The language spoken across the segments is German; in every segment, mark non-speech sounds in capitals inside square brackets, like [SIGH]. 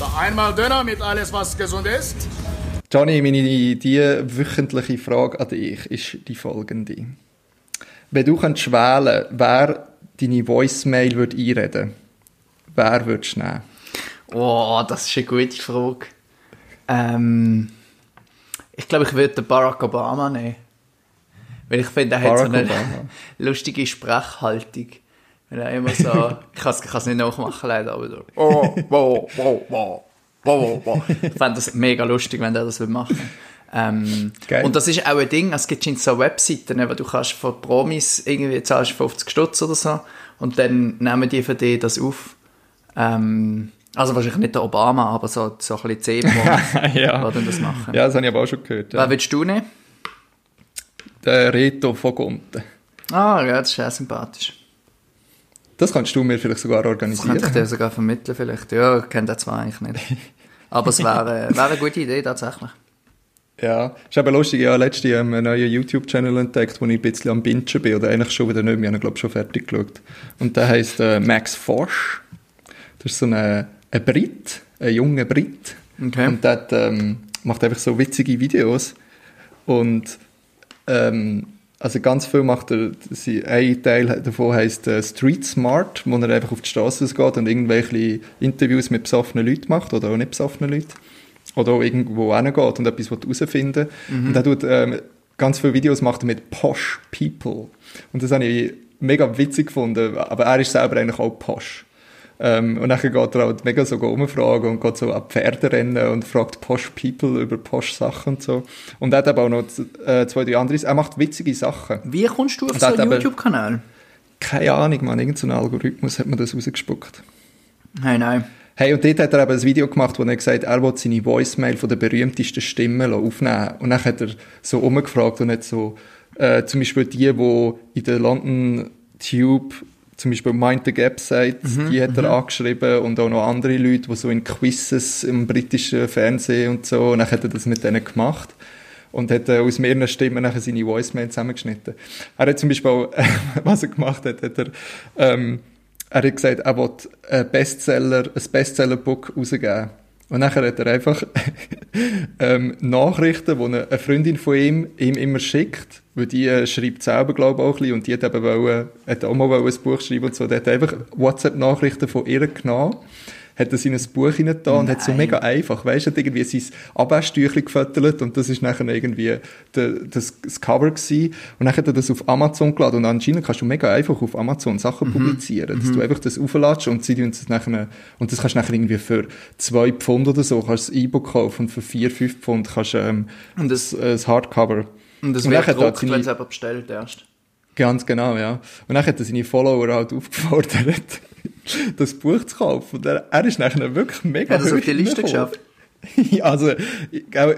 Da einmal Döner mit alles, was gesund ist. Johnny, meine die wöchentliche Frage an dich ist die folgende. Wenn du könntest wählen, wer deine Voicemail würde einreden, wer würdest du nehmen? Oh, das ist eine gute Frage. Ähm, ich glaube, ich würde Barack Obama nehmen. Weil ich finde, er hat so eine Obama. [LAUGHS] lustige Sprechhaltung. Er immer so, [LAUGHS] ich kann es nicht nachmachen leider, aber so, oh, wow, wow, wow, wow, wow. Ich fände das mega lustig, wenn er das würde machen ähm, Geil. Und das ist auch ein Ding, es gibt schon so Webseiten, wo du kannst von Promis irgendwie zahlst 50 Stutz oder so und dann nehmen die für dich das auf. Ähm, also wahrscheinlich nicht der Obama, aber so, so ein bisschen C-Promis, [LAUGHS] ja. die das machen. Ja, das habe ich aber auch schon gehört. Ja. Wer willst du nehmen? Der Reto von Gonten. Ah, ja, das ist sehr sympathisch. Das kannst du mir vielleicht sogar Das organisieren. könnte ich dir sogar vermitteln vielleicht. Ja, ich kenne den zwar eigentlich nicht. Aber es wäre, [LAUGHS] wäre eine gute Idee tatsächlich. Ja, ist eben lustig. Ich habe letztens einen neuen YouTube-Channel entdeckt, wo ich ein bisschen am Bingen bin. Oder eigentlich schon wieder nicht mehr. Ich habe, glaube ich, schon fertig geschaut. Und der heisst äh, Max Forsch. Das ist so ein, ein Brit, ein junger Brit. Okay. Und der ähm, macht einfach so witzige Videos. Und ähm, also ganz viel macht er, sie- ein Teil davon heisst äh, Street Smart, wo er einfach auf die Straße geht und irgendwelche Interviews mit besoffenen Leuten macht oder auch nicht besoffenen Leuten. Oder auch irgendwo hingeht und etwas herausfinden will. Und er tut ähm, ganz viele Videos macht er mit Posh People. Und das habe ich mega witzig gefunden, aber er ist selber eigentlich auch Posh. Ähm, und dann geht er halt mega so umfragen und geht so an Pferderennen und fragt Posh People über Posh Sachen und so. Und er hat aber auch noch äh, zwei, drei andere. Er macht witzige Sachen. Wie kommst du auf so einen YouTube-Kanal? Keine Ahnung, man, irgendein Algorithmus hat mir das rausgespuckt. Nein, nein. Hey, und dort hat er eben ein Video gemacht, wo er gesagt hat, er will seine Voicemail von der berühmtesten Stimme aufnehmen Und dann hat er so umgefragt und hat so, äh, zum Beispiel die, die in der London Tube zum Beispiel Mind the Gap sagt, die hat er angeschrieben und auch noch andere Leute, die so in Quizzes im britischen Fernsehen und so, und dann hat er das mit denen gemacht und hat äh, aus mehreren Stimmen nachher seine Voicemail zusammengeschnitten. Er hat zum Beispiel, auch, [LAUGHS] was er gemacht hat, hat er, ähm, er hat gesagt, er will ein Bestseller, ein Bestseller-Book rausgeben. Und nachher hat er einfach [LAUGHS] ähm, Nachrichten, die eine Freundin von ihm ihm immer schickt, weil die äh, schreibt selber, glaube ich, auch ein bisschen, und die hat eben wollen, hat auch mal ein Buch schreiben und so. Der hat einfach WhatsApp-Nachrichten von ihr genommen, hat das in ein Buch hineingetan und hat so mega einfach, weißt du, hat irgendwie sein Abwäschtüchlein gefüttert und das ist nachher irgendwie der, das, das Cover gewesen. Und dann hat er das auf Amazon geladen und anscheinend kannst du mega einfach auf Amazon Sachen Mhm. publizieren, dass du einfach das aufladest und sie tun das nachher, und das kannst du nachher irgendwie für zwei Pfund oder so, kannst du das E-Book kaufen und für vier, fünf Pfund kannst du ähm, Und das, äh, das Hardcover. Und das Und wird er gedruckt, wenn es jemand bestellt erst. Ganz genau, ja. Und dann hat er seine Follower halt [LAUGHS] aufgefordert, das Buch zu kaufen. Und er, er ist nachher wirklich mega Hat er es auf die Liste geschafft? [LAUGHS] Ja, also,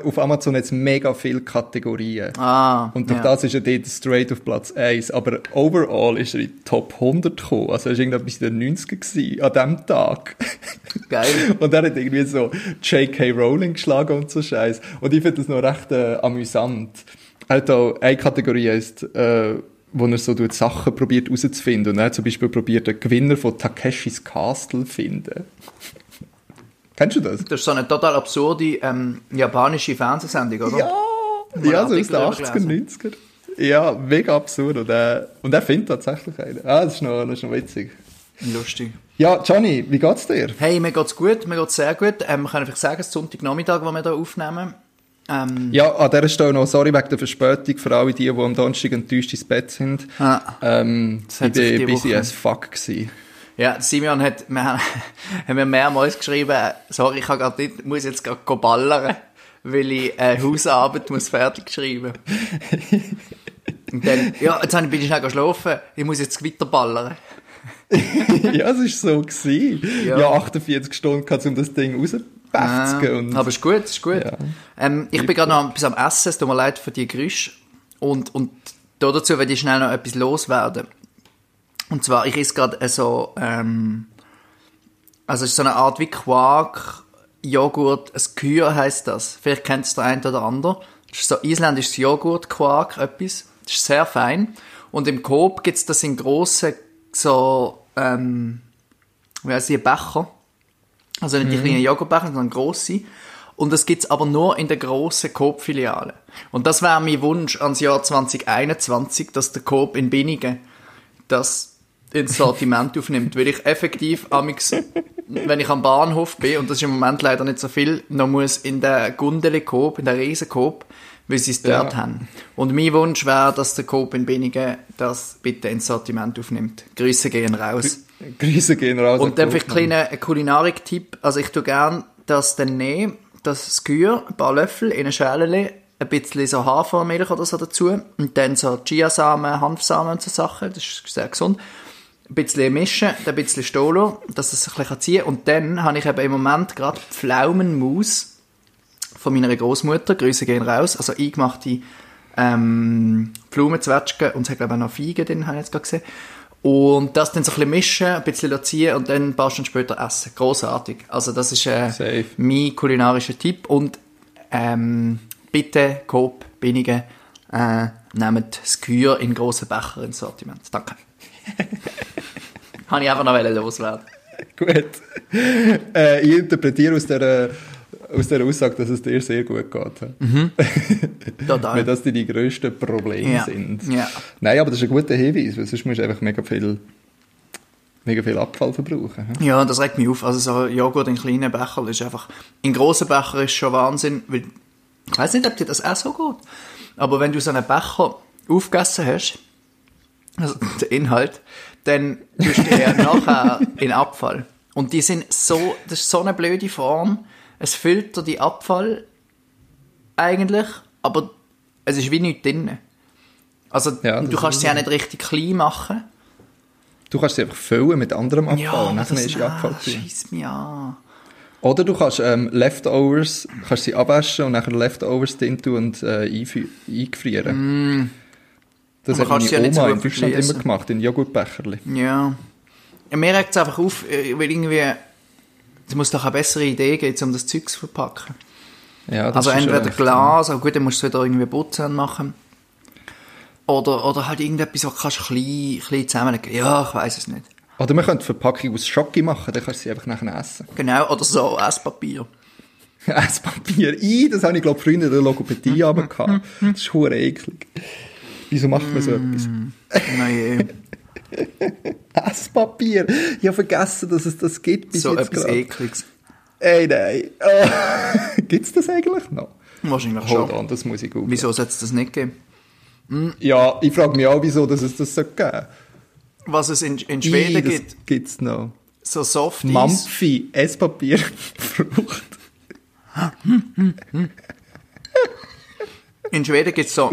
auf Amazon hat es mega viele Kategorien. Ah, Und durch ja. das ist er dort straight auf Platz 1. Aber overall ist er in die Top 100 gekommen. Also er war irgendetwas in den 90er gewesen, an diesem Tag. Geil. [LAUGHS] Und er hat irgendwie so J.K. Rowling geschlagen und so Scheiß. Und ich finde das noch recht äh, amüsant. Hat auch eine Kategorie heisst, äh, wo er so tut, Sachen probiert herauszufinden. Und er hat zum Beispiel probiert, den Gewinner von Takeshis Castle zu finden. [LAUGHS] Kennst du das? Das ist so eine total absurde ähm, japanische Fernsehsendung, oder? Ja, Mal ja so aus den darüber 80er, gelesen. 90er. Ja, mega absurd. Und er, und er findet tatsächlich einen. Ah, das ist noch, das ist noch witzig. Lustig. Ja, Johnny, wie geht's dir? Hey, mir geht's gut, mir geht's sehr gut. Ähm, ich kann einfach sagen, es ist Sonntagnachmittag, wo wir hier aufnehmen. Ähm, Ja, an dieser Stelle noch sorry wegen der Verspätung für alle die, die am Donnerstag enttäuscht ins Bett sind. Ah. Ähm, ich die busy Woche- as fuck gewesen. Ja, Simeon hat, [LAUGHS] wir haben, haben mir mehrmals geschrieben, sorry, ich kann grad nicht, muss jetzt gerade ballern, weil ich eine Hausarbeit muss fertig schreiben. Und dann, ja, jetzt bin ich schnell geschlafen, ich muss jetzt weiter ballern. [LAUGHS] ja, es ist so gewesen. Ja, Ja. 48 Stunden um das Ding rauszubefzigen. und Aber ist gut, ist gut. Ja. Ähm, ich bin gerade noch etwas am Essen, es tut mir leid für die Geräusche. Und, und da dazu werde ich schnell noch etwas loswerden. Und zwar, ich esse gerade so, ähm, also es ist so eine Art wie Quark, Joghurt, ein Kür heisst das. Vielleicht kennt es der eine oder andere. Das ist so isländisches Joghurt, Quark, etwas. Das ist sehr fein. Und im Coop gibt's das in grossen, so, ähm, wie heisst die, Becher. Also nicht die kleinen Joghurtbecher, sondern grosse. Und das gibt's aber nur in der grossen Coop-Filiale. Und das wäre mein Wunsch ans Jahr 2021, dass der Coop in Binningen das ins Sortiment [LAUGHS] aufnimmt. Weil ich effektiv, amix, wenn ich am Bahnhof bin, und das ist im Moment leider nicht so viel, noch muss in der Gundeli Coop, in der riesen Coop, weil sie es dort Ja. haben. Und mein Wunsch wäre, dass der Coop in Binningen das bitte ins Sortiment aufnimmt. Grüße gehen raus. Grüße gehen raus. Und dann an vielleicht ein kleiner Kulinarik-Tipp. Also ich tue gern das dann nehmen, das Skür, ein paar Löffel in eine Schale, ein bisschen so Hafermilch oder so dazu und dann so Chiasamen, Hanfsamen und so Sachen, das ist sehr gesund. Ein bisschen mischen, dann ein bisschen Stolo, dass es sich ein bisschen ziehen kann. Und dann habe ich eben im Moment gerade Pflaumenmus von meiner Großmutter, Grüße gehen raus, also eingemachte ähm, Blumenzwetschgen und es hat glaube ich auch noch Feigen drin, habe ich jetzt gerade gesehen. Und das dann so ein bisschen mischen, ein bisschen ziehen und dann ein paar Stunden später essen. Großartig. Also das ist äh, Safe. mein kulinarischer Tipp. Und ähm, bitte, Coop, Binnigen, äh, nehmt Skür in grossen Becher ins Sortiment. Danke. [LAUGHS] Habe ich einfach noch loswerden. Gut. Äh, ich interpretiere aus dieser, aus dieser Aussage, dass es dir sehr gut geht. Weil [LAUGHS] Total. das deine grössten Probleme Ja. sind. Ja. Nein, aber das ist ein guter Hinweis, weil sonst musst du einfach mega viel, mega viel Abfall verbrauchen. Ja, das regt mich auf. Also so Joghurt in kleinen Becher ist einfach... In grossen Becher ist schon Wahnsinn, weil... Ich weiß nicht, ob dir das auch so geht. Aber wenn du so einen Becher aufgegessen hast, also [LAUGHS] der Inhalt, dann tust du ja nachher in Abfall. Und die sind so... Das ist so eine blöde Form. Es filtert die Abfall eigentlich, aber es ist wie nichts drin. Also Ja, du das kannst sie ja so. nicht richtig klein machen. Du kannst sie einfach füllen mit anderem Abfall Ja, und dann das ist die Abfall schießt mich an. Oder du kannst ähm, Leftovers, kannst sie abwaschen und nachher Leftovers drin tun und äh, eingefrieren. Das Aber hat meine ja Oma so in Deutschland immer gemacht, in Joghurtbecherli. Ja. ja mir regt es einfach auf, äh, weil irgendwie, es muss doch eine bessere Idee geben, um das Zeug zu verpacken. Ja, das also ist entweder echt- Glas, aber gut, dann musst du es wieder irgendwie putzen machen. Oder, oder halt irgendetwas, was kannst du klein, klein zusammenlegen. Ja, ich weiß es nicht. Oder man könnte Verpackung aus Schoki machen, dann kannst du sie einfach nachher essen. Genau, oder so, Esspapier. [LAUGHS] Esspapier. I, das habe ich, glaube früher in der Logopädie [LAUGHS] aber gehabt. Das ist hure eklig. Wieso macht man so etwas? Na je, [LAUGHS] [LAUGHS] Esspapier. Ich habe vergessen, dass es das gibt bis so jetzt etwas gerade. Ekliges. Ey, nein. [LAUGHS] Oh. Gibt es das eigentlich noch? Wahrscheinlich Hold schon. on, das muss ich googeln. Wieso soll es das nicht geben? Ja, ich frage mich auch, wieso dass es das so geben Was es in, in Schweden I, das gibt, gibt's noch. so Softies. Mampfi, Esspapier, Frucht. In Schweden gibt es so,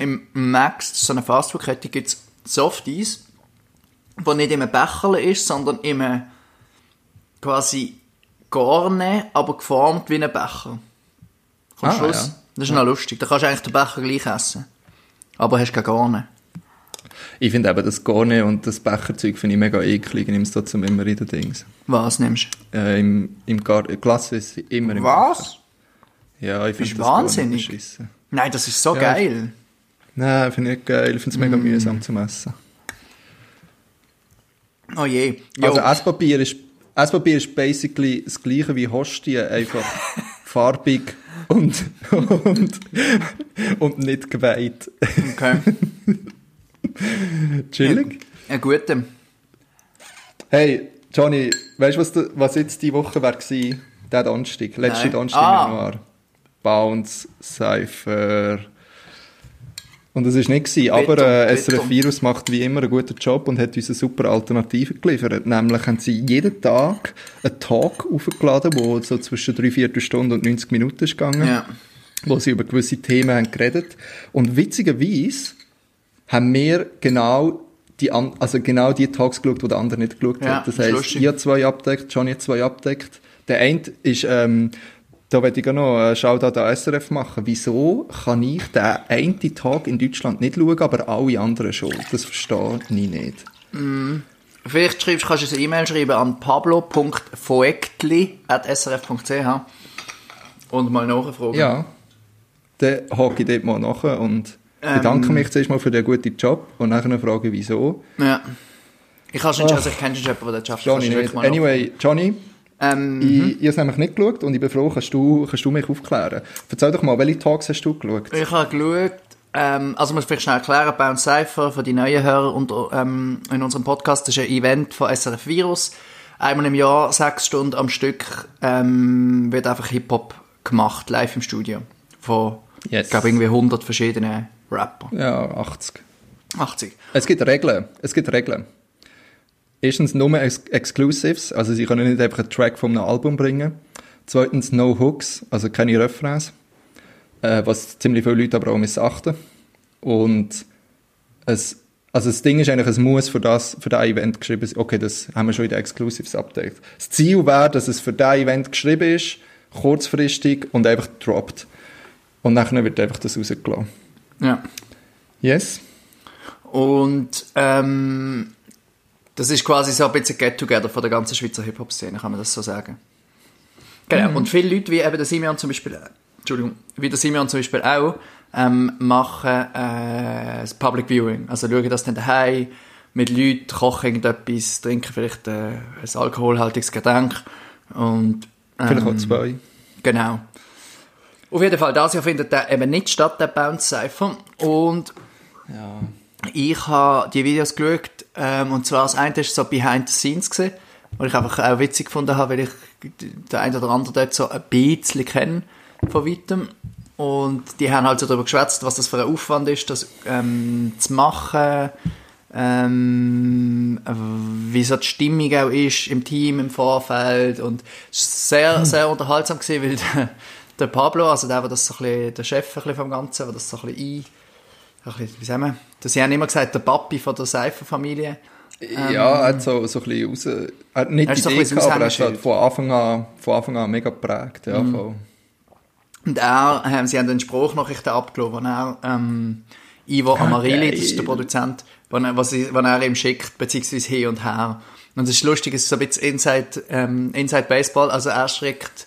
im Max, so eine Fastfood-Kette, gibt es Softies, wo nicht in einem Becher ist, sondern in einem quasi Garne, aber geformt wie ein Becher. Am Ah, Schluss. ja. Das ist noch lustig. Da kannst du eigentlich den Becher gleich essen. Aber hast keine Garne. Ich finde eben das Garne und das Becherzeug finde ich mega eklig. Ich nehme es trotzdem immer in den Dings. Was nimmst Äh, Im im Gar Glas ist immer du? im Was? Becher. Ja, ich finde das wahnsinnig. Nein, das ist so Ja, geil. Nein, finde ich nicht geil. Ich finde es Mm. mega mühsam zum Essen. Oh je. Jo. Also Esspapier ist, Esspapier ist basically das gleiche wie Hostie, einfach [LAUGHS] farbig und, und, und nicht geweiht. okay. [LAUGHS] Chillig. Ein guter. Hey, Johnny, weißt du, was, was jetzt die Woche war? Der Donnerstag, letzte. Donnerstag Ah. im Januar. Bounce, Cypher. Und das ist nicht gewesen, aber äh. SRF Virus macht wie immer einen guten Job und hat uns eine super Alternative geliefert. Nämlich haben sie jeden Tag einen Talk aufgeladen, der so zwischen drei Viertelstunde und 90 Minuten ist gegangen Ja. wo sie über gewisse Themen haben geredet. Und witzigerweise haben wir genau die, an, also genau die Talks geschaut, die der andere nicht geschaut Ja, hat. Das heisst, lustig. habe zwei abdeckt, Johnny zwei abdeckt. Der eine ist, ähm, da werde ich noch einen Shoutout an SRF machen. Wieso kann ich den einen Tag in Deutschland nicht schauen, aber alle anderen schon? Das verstehe ich nicht. Vielleicht schreibst, kannst du eine E-Mail schreiben an pablo.foektli.srf.ch und mal nachfragen. Ja. Dann hake ich dort mal nachher und Ähm. bedanke mich zuerst mal für den guten Job und nachher frage wieso. ja. Ich, kann schon, also ich kenne schon jemanden, der das schafft. Johnny nicht. Anyway, Johnny, Ähm, Ich, ich habe es nämlich nicht geschaut und ich bin froh, kannst du, kannst du mich aufklären. Erzähl doch mal, welche Talks hast du geschaut? Ich habe geschaut, ähm, also muss ich vielleicht schnell erklären, Bounce Cypher für die neuen Hörer und, ähm, in unserem Podcast ist ein Event von SRF Virus. Einmal im Jahr, sechs Stunden am Stück, ähm, wird einfach Hip-Hop gemacht, live im Studio. Von, Yes. ich glaube, irgendwie 100 verschiedene Rapper. Ja, 80. 80. Es gibt Regeln. Es gibt Regeln. Erstens nur Ex Exclusives, also sie können nicht einfach einen Track von einem Album bringen. Zweitens no Hooks, also keine Refrains, äh, was ziemlich viele Leute aber auch missachten. Und es, also das Ding ist eigentlich, es muss für das, für das Event geschrieben sein. Okay, das haben wir schon in den Exclusives abgedeckt. Das Ziel wäre, dass es für das Event geschrieben ist, kurzfristig und einfach droppt. Und nachher wird einfach das rausgelassen. Ja. Yes? Und ähm, das ist quasi so ein bisschen Get-Together von der ganzen Schweizer Hip-Hop-Szene, kann man das so sagen. Genau. Und viele Leute, wie eben der Simeon zum Beispiel, äh, Entschuldigung, wie der Simeon zum Beispiel auch, ähm, machen äh, das Public Viewing. Also schauen das dann daheim mit Leuten, kochen irgendetwas, trinken vielleicht äh, ein alkoholhaltiges Getränk und ähm, Vielleicht auch zwei. Genau. Auf jeden Fall, das Jahr findet der eben nicht statt, der Bounce Cypher. Und Ja. Ich habe die Videos geschaut, ähm, und zwar das eine war so Behind the Scenes, gewesen, was ich einfach auch witzig gefunden habe, weil ich den einen oder anderen dort so ein bisschen kenne von weitem. Und die haben halt so darüber geschwätzt, was das für ein Aufwand ist, das ähm, zu machen, ähm, wie so die Stimmung auch ist im Team, im Vorfeld. Und es war sehr, sehr unterhaltsam gewesen, weil der, [LAUGHS] der Pablo, also der, der das so ein bisschen, der Chef ein bisschen vom Ganzen, der das so ein bisschen ein, ein bisschen, wir, das sie haben immer gesagt, der Papi von der Seifer-Familie. Ja, er hat so, so ein bisschen raus, er hat nicht die ist so ein Idee bisschen gehabt, aber er hat Aushängeschild. von Anfang an, von Anfang an mega geprägt, ja, voll. Und er, ähm, sie haben den Spruchnachrichten abgelassen, wo er, ähm, Ivo Amarili, das ist der. Produzent, wo er, was, wo er ihm schickt, beziehungsweise hin und her. Und es ist lustig, es ist so ein bisschen Inside, ähm, Inside Baseball, also er schickt,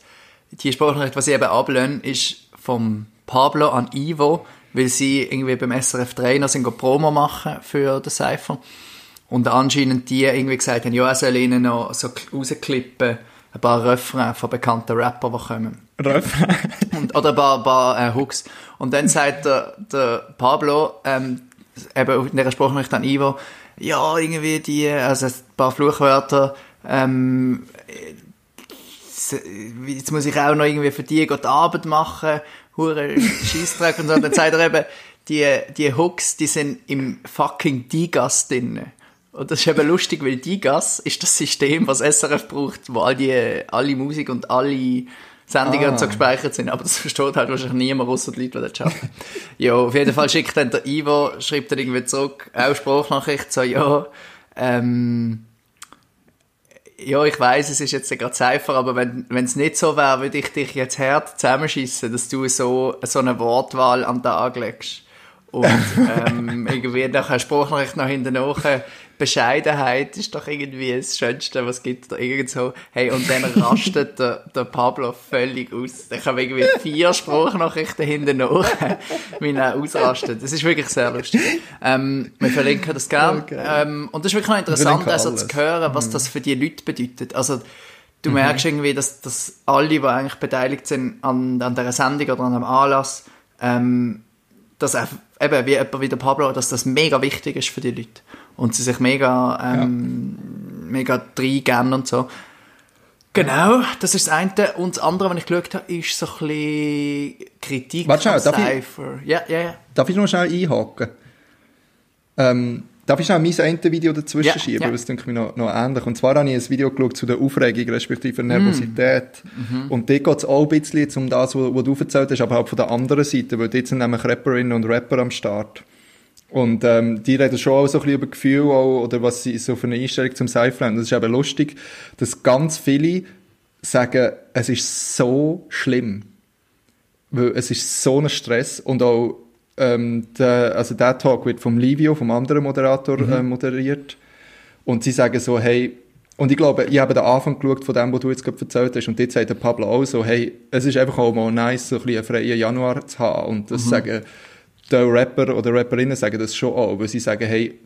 die Spruchnachricht, was sie eben ablehnen, ist vom Pablo an Ivo, weil sie irgendwie beim SRF 3 noch sind Promo machen für den Cypher. Und anscheinend die irgendwie gesagt haben, ja, er soll ihnen noch so rausklippen, ein paar Refrains von bekannten Rappern, die kommen. Und, oder ein paar, ein paar äh, Hooks. Und dann sagt der, der Pablo, ähm, eben in der Sprachnachricht an Ivo, ja, irgendwie die, also ein paar Fluchwörter, ähm, jetzt muss ich auch noch irgendwie für die die Arbeit machen, hure Scheissdreck und so. Und dann sagt er eben, die, die Hooks, die sind im fucking Digas drin. Und das ist eben lustig, weil Digas ist das System, was SRF braucht, wo all die, alle Musik und alle Sendungen Ah. und so gespeichert sind. Aber das versteht halt wahrscheinlich niemand, außer die Leute, die dort arbeiten. [LAUGHS] ja, auf jeden Fall schickt dann der Ivo, schreibt dann irgendwie zurück, auch Sprachnachricht, so, ja, ähm, ja, ich weiß, es ist jetzt gerade Cypher, aber wenn es nicht so wäre, würde ich dich jetzt hart zusammenschießen, dass du so, so eine Wortwahl an den Tag legst. Und [LAUGHS] ähm, irgendwie nach einer Spruchnachricht noch hinten nach, Bescheidenheit ist doch irgendwie das Schönste, was es gibt. Oder irgend so. Hey, und dann rastet der, der Pablo völlig aus. Ich habe irgendwie vier Spruchnachrichten hinten nach, [LAUGHS] wie er ausrastet. Das ist wirklich sehr lustig. Ähm, wir verlinken das gerne. Okay. Ähm, und das ist wirklich noch interessant, also zu hören, was das für die Leute bedeutet. Also, du merkst irgendwie, dass, dass alle, die eigentlich beteiligt sind an, an dieser Sendung oder an einem Anlass, ähm, dass auch, eben wie jemand wie der Pablo, dass das mega wichtig ist für die Leute. Und sie sich mega, ähm, mega reingeben und so. Genau, das ist das eine. Und das andere, was ich geschaut habe, ist so ein bisschen Kritik Warte ich- Cypher. Ja, ja, ja. Darf ich noch schnell einhaken? Ähm, darf ich schnell mein eine Video dazwischen Ja, schieben? ja. Das denke ich noch, noch ähnlich. Und zwar habe ich ein Video geschaut zu der Aufregung, respektive Mm. Nervosität. Mhm. Und dort geht es auch ein bisschen um das, was du erzählt hast, aber halt von der anderen Seite, weil dort sind nämlich Rapperinnen und Rapper am Start. Und ähm, die reden schon auch so ein bisschen über Gefühl auch, oder was sie so für eine Einstellung zum Cypher haben. Das ist eben lustig, dass ganz viele sagen, es ist so schlimm. Weil es ist so ein Stress und auch ähm, der, also der Talk wird vom Livio, vom anderen Moderator, äh, moderiert. Und sie sagen so, hey, und ich glaube, ich habe den Anfang geschaut von dem, was du jetzt gerade erzählt hast, und dort sagt der Pablo auch so, hey, es ist einfach auch mal nice, so ein bisschen einen freien Januar zu haben. Und das sagen die Rapper oder Rapperinnen sagen das schon auch, weil sie sagen, hey,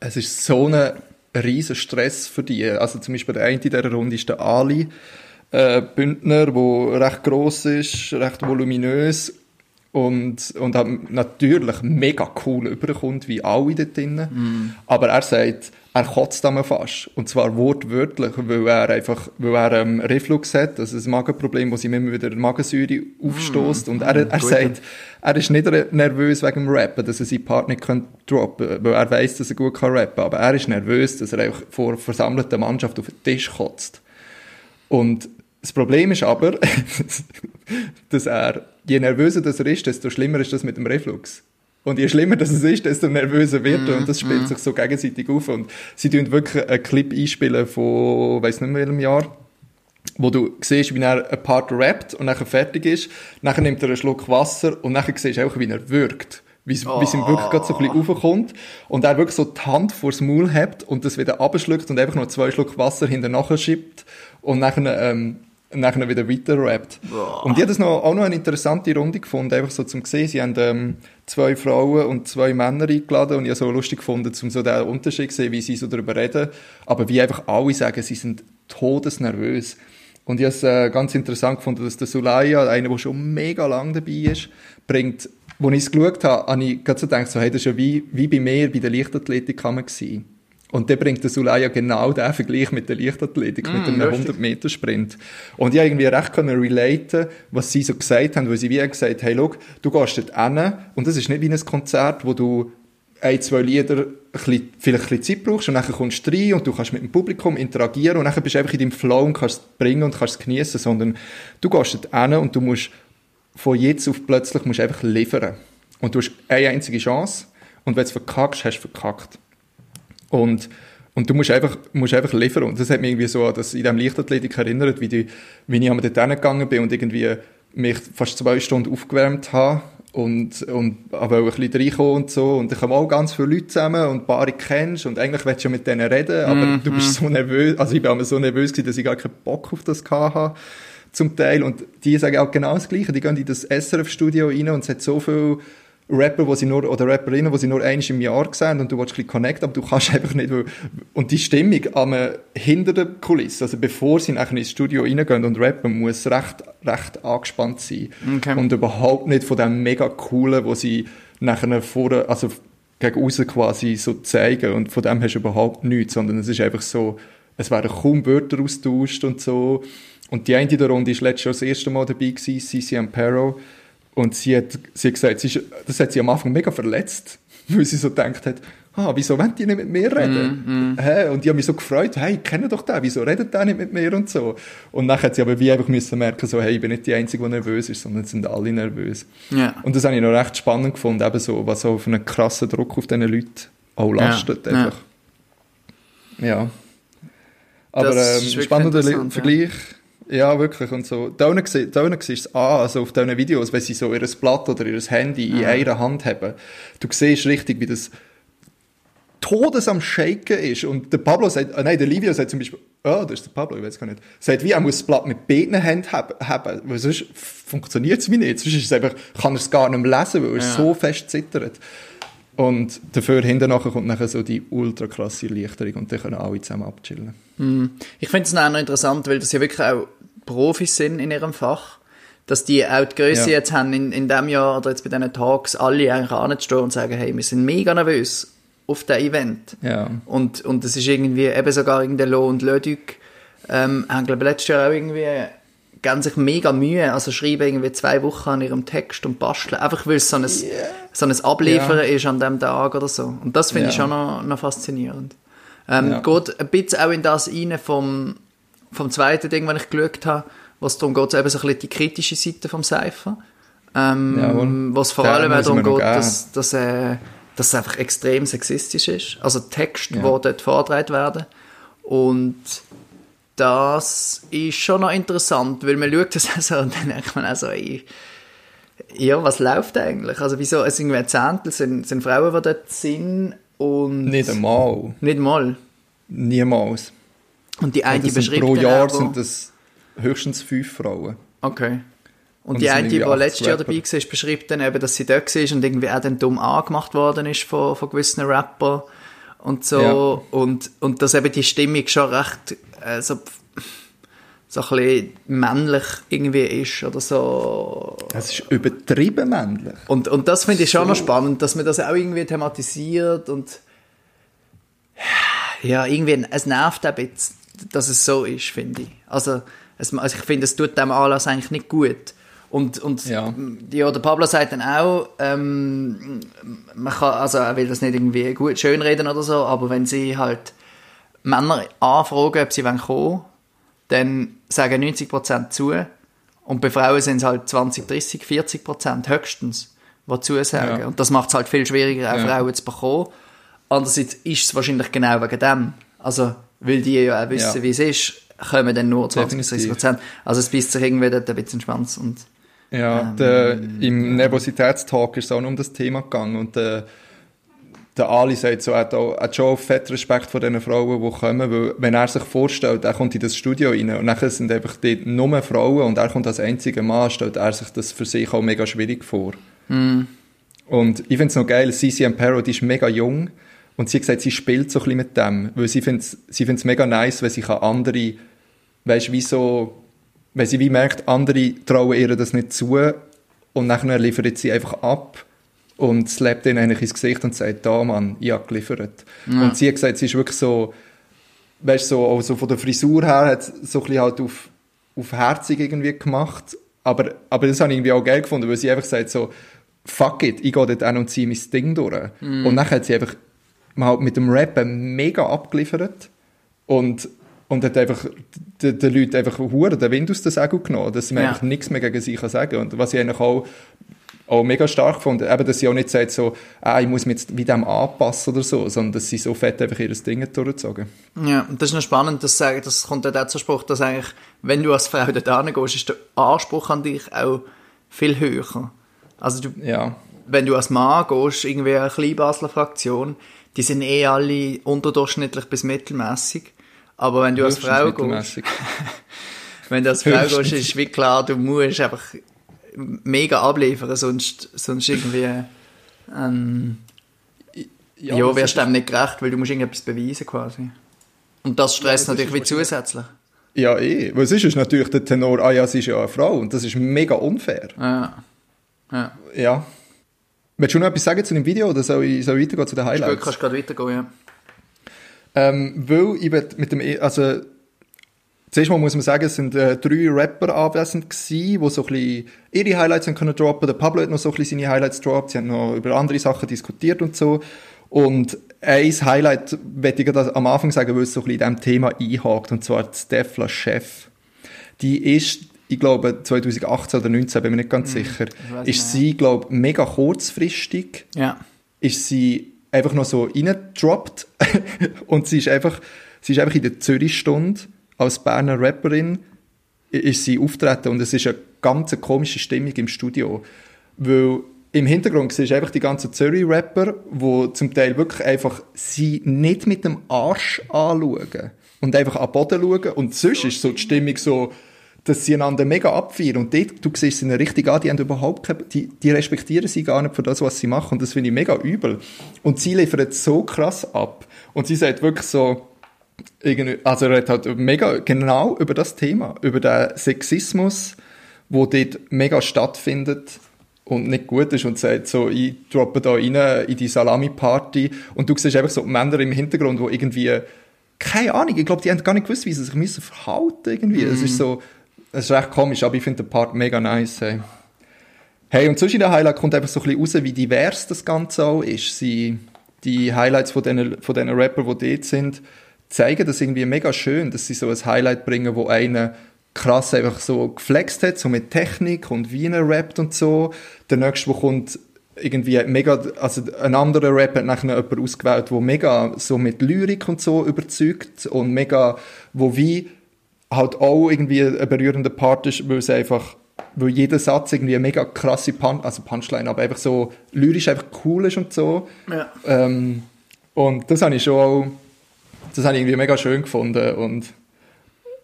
es ist so ein riesen Stress für die. Also zum Beispiel der eine in dieser Runde ist der Ali äh, Bündner, der recht gross ist, recht voluminös und, und natürlich mega cool überkommt, wie alle dort drinnen. Mm. Aber er sagt, er kotzt einmal fast. Und zwar wortwörtlich, weil er einfach, weil er ähm, Reflux hat, also ein Magenproblem, wo sie immer wieder Magensäure aufstößt. Mm. Und er, er sagt, er ist nicht nervös wegen dem Rappen, dass er seinen Part nicht droppen kann, weil er weiß, dass er gut kann rappen. Aber er ist nervös, dass er einfach vor versammelter Mannschaft auf den Tisch kotzt. Und das Problem ist aber, [LAUGHS] dass er, je nervöser das er ist, desto schlimmer ist das mit dem Reflux. Und je schlimmer das ist, desto nervöser wird er. Mm, und das spielt mm. sich so gegenseitig auf. Und sie tun wirklich einen Clip einspielen von, weiß nicht mehr welchem Jahr, wo du siehst, wie er ein Part rappt und nachher fertig ist. Nachher nimmt er einen Schluck Wasser und nachher siehst du auch, wie er wirkt. Wie, oh. es ihm wirklich gerade so ein bisschen raufkommt. Und er wirklich so die Hand vors Maul hebt und das wieder abschluckt und einfach noch zwei Schluck Wasser hinterher schiebt. Und nachher, ähm, und dann wieder weiter rappt. Und ich habe das noch, auch noch eine interessante Runde gefunden, einfach so zum sehen. Sie haben ähm, zwei Frauen und zwei Männer eingeladen und ich habe so lustig gefunden, um so den Unterschied zu sehen, wie sie so darüber reden. Aber wie einfach alle sagen, sie sind todesnervös. Und ich habe es äh, ganz interessant gefunden, dass der Sulaya, einer, der schon mega lang dabei ist, bringt, als ich es geschaut habe, habe ich gerade so gedacht, so, hey, das ist ja wie, wie bei mir bei der Leichtathletik gewesen und der bringt der Sulaya genau den Vergleich mit der Leichtathletik, mm, mit einem 100-Meter-Sprint. Und ich irgendwie recht können relaten, was sie so gesagt haben, weil sie wie gesagt haben, hey, schau, du gehst dort hin und das ist nicht wie ein Konzert, wo du ein, zwei Lieder bisschen, vielleicht ein bisschen Zeit brauchst und dann kommst du rein und du kannst mit dem Publikum interagieren und dann bist du einfach in deinem Flow und kannst es bringen und kannst es genießen, sondern du gehst dort hin und du musst von jetzt auf plötzlich musst einfach liefern. Und du hast eine einzige Chance und wenn du verkackst, hast du verkackt. Und, und du musst einfach, musst einfach liefern. Und das hat mich irgendwie so an das in diesem Leichtathletik erinnert, wie, die, wie ich einmal dort gegangen bin und irgendwie mich fast zwei Stunden aufgewärmt habe und, und aber auch ein bisschen reinkommen und so. Und da kommen auch ganz viele Leute zusammen und ein paar kennst und eigentlich willst du ja mit denen reden, aber mm -hmm. du bist so nervös. Also ich war so nervös gewesen, dass ich gar keinen Bock auf das hatte zum Teil. Und die sagen auch genau das Gleiche. Die gehen in das SRF-Studio rein und es hat so viel Rapper, wo sie nur, oder Rapperinnen, die sie nur einmal im Jahr sehen und du willst ein bisschen connecten, aber du kannst [LAUGHS] einfach nicht, weil, und die Stimmung am, hinter der Kulisse, also bevor sie nachher ins Studio reingehen und rappen, muss recht, recht angespannt sein. Okay. Und überhaupt nicht von dem mega coolen, wo sie nachher vor, also gegen außen quasi so zeigen und von dem hast du überhaupt nichts, sondern es ist einfach so, es werden kaum Wörter austauscht und so. Und die eine der Runde ist letztes Jahr das erste Mal dabei gewesen, Cici Ampero, und sie hat, sie hat gesagt, sie ist, das hat sie am Anfang mega verletzt, [LAUGHS] weil sie so gedacht hat, ah, wieso wollen die nicht mit mir reden? Mm, mm. Hä? Und ich habe mich so gefreut, hey, ich kenne doch den, wieso redet der nicht mit mir und so. Und dann hat sie aber wie einfach müssen merken, so, hey, ich bin nicht die Einzige, die nervös ist, sondern sind alle nervös. Yeah. Und das habe ich noch recht spannend gefunden, eben so, was so auf einen krassen Druck auf diesen Leuten auch lastet, yeah. einfach. Ja. ja. Aber ähm, spannender Vergleich. Ja ja, wirklich. Und so, da unten siehst du es an, also auf diesen Videos, wenn sie so ihr Blatt oder ihr Handy in ja. einer Hand haben. Du siehst richtig, wie das Todes am Shaken ist. Und der Pablo sagt, äh, nein, der Livio sagt zum Beispiel, oh, das ist der Pablo, ich weiß gar nicht, sagt, wie er muss das Blatt mit beiden Händen haben, weil sonst funktioniert es wie nicht. Sonst ist es einfach, kann er es gar nicht mehr lesen, weil er ja. so fest zittert. Und dafür hinterher kommt nachher so die ultra krasse Erleichterung und dann können alle zusammen abchillen. Mm. Ich finde es auch noch interessant, weil das ja wirklich auch Profis sind in ihrem Fach, dass die auch die Größe ja. jetzt haben, in, in dem Jahr oder jetzt bei diesen Talks, alle eigentlich anzustehen und sagen, hey, wir sind mega nervös auf diesem Event. Ja. Und, und das ist irgendwie, eben sogar irgendein Lo und Lödüg, ähm, haben, glaube ich, letztes Jahr auch irgendwie geben sich mega Mühe, also schreiben irgendwie zwei Wochen an ihrem Text und basteln, einfach weil es so ein, yeah. so ein Abliefern yeah. ist an dem Tag oder so. Und das finde yeah. ich schon noch, noch faszinierend. Ähm. Geht ein bisschen auch in das rein vom, vom zweiten Ding, was ich geschaut habe, was darum geht, eben so ein bisschen die kritische Seite vom Cypher. Ähm, ja, was vor allem auch darum geht, dass, dass, äh, dass es einfach extrem sexistisch ist. Also Texte, ja. die dort vorgetragen werden. Und das ist schon noch interessant, weil man schaut das [LAUGHS] also und dann denkt man also, ey, ja, was läuft eigentlich? Also wieso, es sind irgendwie Zehntel, sind, sind Frauen, die dort sind und... Nicht einmal. Nicht mal? Niemals. Und die eine, die beschreibt Pro Jahr sind das höchstens fünf Frauen. Okay. Und, und die eine, die letztes Jahr dabei war, beschreibt dann eben, dass sie dort war und irgendwie auch dann dumm angemacht worden ist von, von gewissen Rappern. und so Ja. und, und dass eben die Stimmung schon recht äh, so, so ein bisschen männlich irgendwie ist oder so. Es ist übertrieben männlich. Und, und das finde ich schon So. noch spannend, dass man das auch irgendwie thematisiert und ja, irgendwie, es nervt ein bisschen, dass es so ist, finde ich. Also, es, also ich finde, es tut dem Anlass eigentlich nicht gut. Und, und Ja. ja, der Pablo sagt dann auch, ähm, man kann, also er will das nicht irgendwie gut schönreden oder so, aber wenn sie halt Männer anfragen, ob sie wollen kommen dann sagen 90% zu und bei Frauen sind es halt 20, 30, 40% höchstens, die zusagen. Ja. Und das macht es halt viel schwieriger, auch Ja. Frauen zu bekommen. Andererseits ist es wahrscheinlich genau wegen dem. Also, weil die ja auch wissen, Ja. wie es ist, kommen dann nur 20, Definitiv. 30%. Also es beißt sich irgendwie dort ein bisschen Schwanz. Und Ja, der, im Nervositätstalk ist es auch um das Thema gegangen und der, der Ali sagt so, er hat, auch, hat schon fett Respekt vor diesen Frauen, die kommen, weil wenn er sich vorstellt, er kommt in das Studio rein und nachher sind einfach dort nur Frauen und er kommt als einziger Mann, stellt er sich das für sich auch mega schwierig vor. Und ich finde es noch geil, Ampero, die ist mega jung und sie hat gesagt, sie spielt so ein bisschen mit dem, weil sie findet es sie find's mega nice, wenn sie kann andere, weißt wie so, wenn sie wie merkt, andere trauen ihr das nicht zu und nachher liefert sie einfach ab und slappt ihnen eigentlich ins Gesicht und sagt, da Mann, ich habe geliefert. Und sie hat gesagt, sie ist wirklich so, weißt so, auch so von der Frisur her hat so ein bisschen halt auf, auf herzig irgendwie gemacht, aber, aber das habe ich irgendwie auch geil gefunden, weil sie einfach sagt so, fuck it, ich gehe dort hin und ziehe mein Ding durch. Und dann hat sie einfach mal mit dem Rappen mega abgeliefert und, und hat einfach den, den Leuten einfach hure den Wind aus den Segeln genommen, dass man Ja. eigentlich nichts mehr gegen sie kann sagen Und was ich eigentlich auch, auch mega stark gefunden, eben, dass sie auch nicht sagt so, ah, ich muss mich jetzt mit dem anpassen oder so, sondern dass sie so fett einfach ihr Ding hat durchgezogen. Ja, und das ist noch spannend, dass das kommt auch zur Spruch, dass eigentlich, wenn du als Frau dort hingehst, ist der Anspruch an dich auch viel höher. Also du, Ja. wenn du als Mann gehst, irgendwie eine Kleinbasler Fraktion, die sind eh alle unterdurchschnittlich bis mittelmäßig. Aber wenn du als Frau gehst, [LAUGHS] wenn du als Frau gehst, ist wie klar, du musst einfach mega abliefern, sonst, sonst irgendwie, ähm, ja, wirst ist- du dem nicht gerecht, weil du musst irgendetwas beweisen quasi. Und das stresst das natürlich wie zusätzlich. Ja, eh. Weil sonst ist natürlich der Tenor, ah ja, sie ist ja eine Frau und das ist mega unfair. Ja. Ja. Ja. Willst du noch etwas sagen zu dem Video oder soll ich, soll ich weitergehen zu den Gut, Highlights? kannst gerade weitergehen, ja. Ähm, weil ich mit dem, E- also, zuerst mal muss man sagen, es sind äh, drei Rapper anwesend gewesen, die so ein bisschen ihre Highlights haben können droppen. Der Pablo hat noch so ein bisschen seine Highlights gedroppt. Sie haben noch über andere Sachen diskutiert und so. Und ein Highlight möchte ich am Anfang sagen, weil es so ein bisschen in diesem Thema einhakt, und zwar die Stefla Chef. Die ist, ich glaube, 2018 oder 2019, bin mir nicht ganz sicher, weiss ist sie, glaube ich, mega kurzfristig. Ja. ist sie einfach noch so reingedroppt? [LAUGHS] Und sie ist einfach, sie ist einfach in der Zürich-Stunde als Berner Rapperin ist sie auftreten und es ist eine ganz komische Stimmung im Studio, weil im Hintergrund siehst du einfach die ganzen Zürich-Rapper, die zum Teil wirklich einfach sie nicht mit dem Arsch anschauen und einfach an den Boden schauen. Und sonst ist so die Stimmung so, dass sie einander mega abfeiern. Und dort, du siehst sie richtig an, die haben überhaupt keine, die, die respektieren sie gar nicht für das, was sie machen. Und das finde ich mega übel. Und sie liefern so krass ab. Und sie sagt wirklich so, also er redet halt mega genau über das Thema, über den Sexismus, wo dort mega stattfindet und nicht gut ist und sagt so, ich droppe da rein in die Salami-Party und du siehst einfach so Männer im Hintergrund, wo irgendwie, keine Ahnung, ich glaube, die haben gar nicht gewusst, wie sie sich müssen verhalten irgendwie. Es ist so, es ist recht komisch, aber ich finde den Part mega nice. Hey. Hey, und zwischen den Highlights kommt einfach so ein bisschen raus, wie divers das Ganze auch ist. Sie, die Highlights von diesen, von diesen Rappern, die dort sind, zeigen das irgendwie mega schön, dass sie so ein Highlight bringen, wo einer krass einfach so geflext hat, so mit Technik und wie er rappt und so. Der nächste, wo kommt irgendwie mega, also ein anderer Rapper hat nachher jemanden ausgewählt, der mega so mit Lyrik und so überzeugt und mega, wo wie halt auch irgendwie ein berührender Part ist, weil es einfach, weil jeder Satz irgendwie eine mega krasse Punch, also Punchline, aber einfach so lyrisch einfach cool ist und so. Ja. Ähm, und das habe ich schon auch, das habe ich irgendwie mega schön gefunden und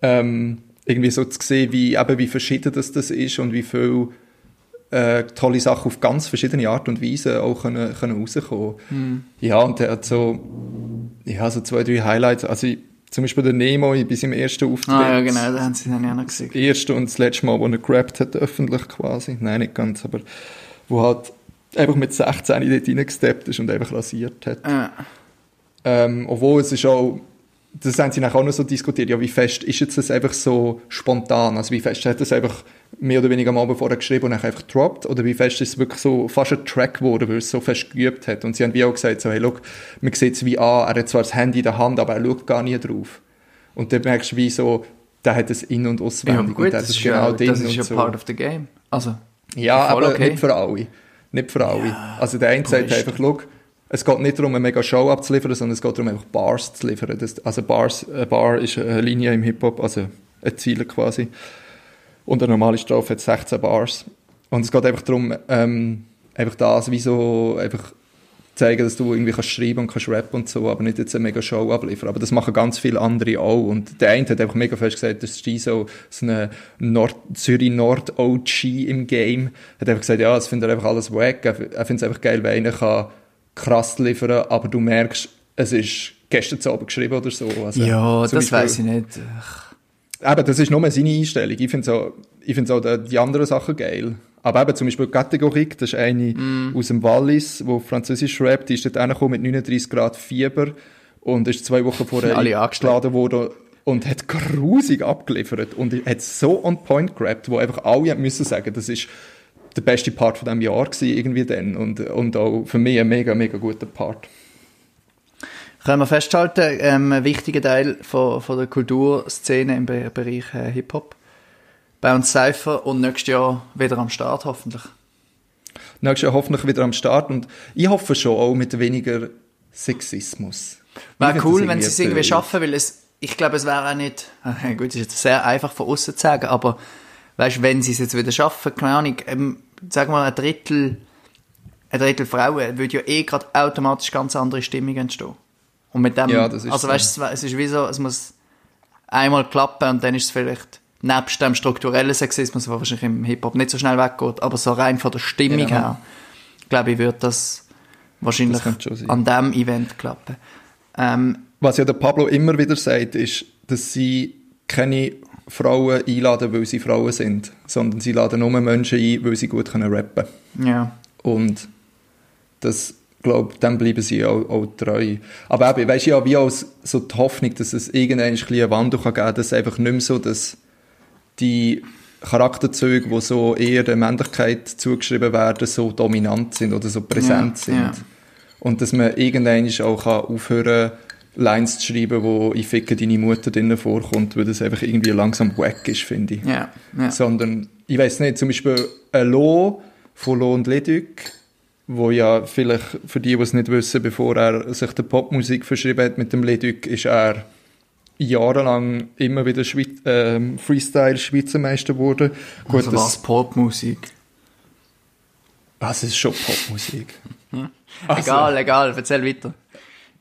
ähm, irgendwie so zu sehen, wie, eben wie verschieden das, das ist und wie viel äh, tolle Sachen auf ganz verschiedene Art und Weise auch können, können rauskommen. Ja, und er hat so, ja, so zwei, drei Highlights. Also ich, zum Beispiel der Nemo bei seinem ersten Auftritt. Ah ja, genau, da haben sie dann ja noch gesehen. Das erste und das letzte Mal, wo er gerappt hat, öffentlich quasi. Nein, nicht ganz, aber wo halt einfach mit 16 dort reingesteppt ist und einfach rasiert hat. Ja. Ähm, obwohl es ist auch, das haben sie nachher auch noch so diskutiert, ja, wie fest ist jetzt das einfach so spontan? Also wie fest hat das einfach mehr oder weniger am Abend vorher geschrieben und dann einfach droppt? Oder wie fest ist es wirklich so fast ein Track geworden, weil es so fest geübt hat? Und sie haben wie auch gesagt, so, hey, look, man sieht es wie an, er hat zwar das Handy in der Hand, aber er schaut gar nie drauf. Und dann merkst du wie so, der hat es in- und Ja, auswendig gut, und das ist genau ja, drin das ist ja so. part of the game. Also, Ja, aber okay. nicht für alle. Nicht für alle. also der eine sagt einfach, schau, es geht nicht darum, eine mega Show abzuliefern, sondern es geht darum, einfach Bars zu liefern. Das, also Bars, eine Bar ist eine Linie im Hip-Hop, also ein Ziel quasi. Und eine normale Strophe hat 16 Bars. Und es geht einfach darum, ähm, einfach das, wie so, einfach zeigen, dass du irgendwie kannst schreiben und kannst rappen und so, aber nicht jetzt eine mega Show abliefern. Aber das machen ganz viele andere auch. Und der eine hat einfach mega fest gesagt, das ist so, eine Nord Zürich Nord OG im Game. Hat einfach gesagt, ja, das findet er einfach alles wack. Er findet es einfach geil, wenn einer kann krass liefern, aber du merkst, es ist gestern Abend geschrieben oder so. Also, ja, das weiß ich nicht. Eben, das ist nur seine Einstellung. Ich finde auch, ich find's auch die, anderen Sachen geil. Aber eben zum Beispiel Kategorie, das ist eine Mm. aus dem Wallis, wo Französisch rappt, die ist dort angekommen mit 39 Grad Fieber und ist zwei Wochen vorher Alle eingeladen worden und hat grusig abgeliefert und hat so on point gerappt, wo einfach alle müssen sagen, das ist der beste Part von diesem Jahr gewesen, irgendwie dann und, und auch für mich ein mega, mega guter Part. Können wir festhalten, ähm, ein wichtiger Teil von, von der Kulturszene im Be Bereich äh, Hip-Hop. Bei uns Cypher und nächstes Jahr wieder am Start, hoffentlich. Nächstes Jahr hoffentlich wieder am Start und ich hoffe schon auch mit weniger Sexismus. Wäre cool, wenn sie es irgendwie schaffen, weil es, ich glaube, es wäre auch nicht, äh, gut, ist jetzt sehr einfach von außen zu sagen, aber weißt, wenn sie es jetzt wieder schaffen, keine Ahnung, ähm, sagen wir mal ein Drittel, ein Drittel Frauen, würde ja eh gerade automatisch ganz andere Stimmung entstehen. Und mit dem, Ja, das ist also so. weißt, es, es ist wie so, es muss einmal klappen und dann ist es vielleicht nebst dem strukturellen Sexismus, der wahrscheinlich im Hip-Hop nicht so schnell weggeht, aber so rein von der Stimmung Ja. her, glaube ich, wird das wahrscheinlich Das an diesem Event klappen. Ähm, Was ja der Pablo immer wieder sagt, ist, dass sie keine Frauen einladen, weil sie Frauen sind, sondern sie laden nur Menschen ein, weil sie gut können rappen ja. Und das, glaube dem bleiben sie auch, auch treu. Aber eben, weißt du, ja, wie auch so die Hoffnung, dass es irgendwann ein einen Wandel kann geben kann, dass einfach nicht mehr so, dass die Charakterzüge, die so eher der Männlichkeit zugeschrieben werden, so dominant sind oder so präsent Ja, sind. ja. Und dass man irgendwann auch kann aufhören Lines zu schreiben, wo «Ich ficke deine Mutter» drinnen vorkommt, weil das einfach irgendwie langsam wack ist, finde ich Ja, ja. sondern ich weiß nicht, zum Beispiel ein Lo von Lo und Leduc, wo ja vielleicht für die, die es nicht wissen, bevor er sich der Popmusik verschrieben hat mit dem Leduc, ist er jahrelang immer wieder Schweiz, ähm, Freestyle-Schweizermeister geworden. Gut, Also was, Popmusik? das ist schon Popmusik. Also- Egal, egal, erzähl weiter.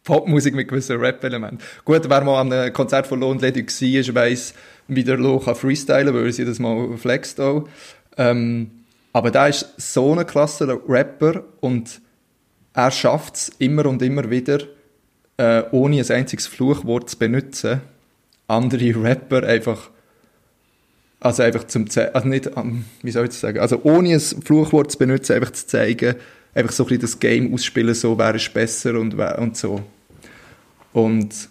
Popmusik mit gewissen Rap-Elementen. Gut, wer mal an einem Konzert von Lo und Leduc war, weiss, wie der Lo kann freestylen, weil er sie das mal flext auch. Ähm, aber der ist so ein klasse Rapper und er schafft es immer und immer wieder, äh, ohne ein einziges Fluchwort zu benutzen, andere Rapper einfach also einfach zum Ze also nicht, ähm, wie soll ich das sagen, also ohne ein Fluchwort zu benutzen, einfach zu zeigen, einfach so ein bisschen das Game ausspielen, so, wer ist besser und, und so. Und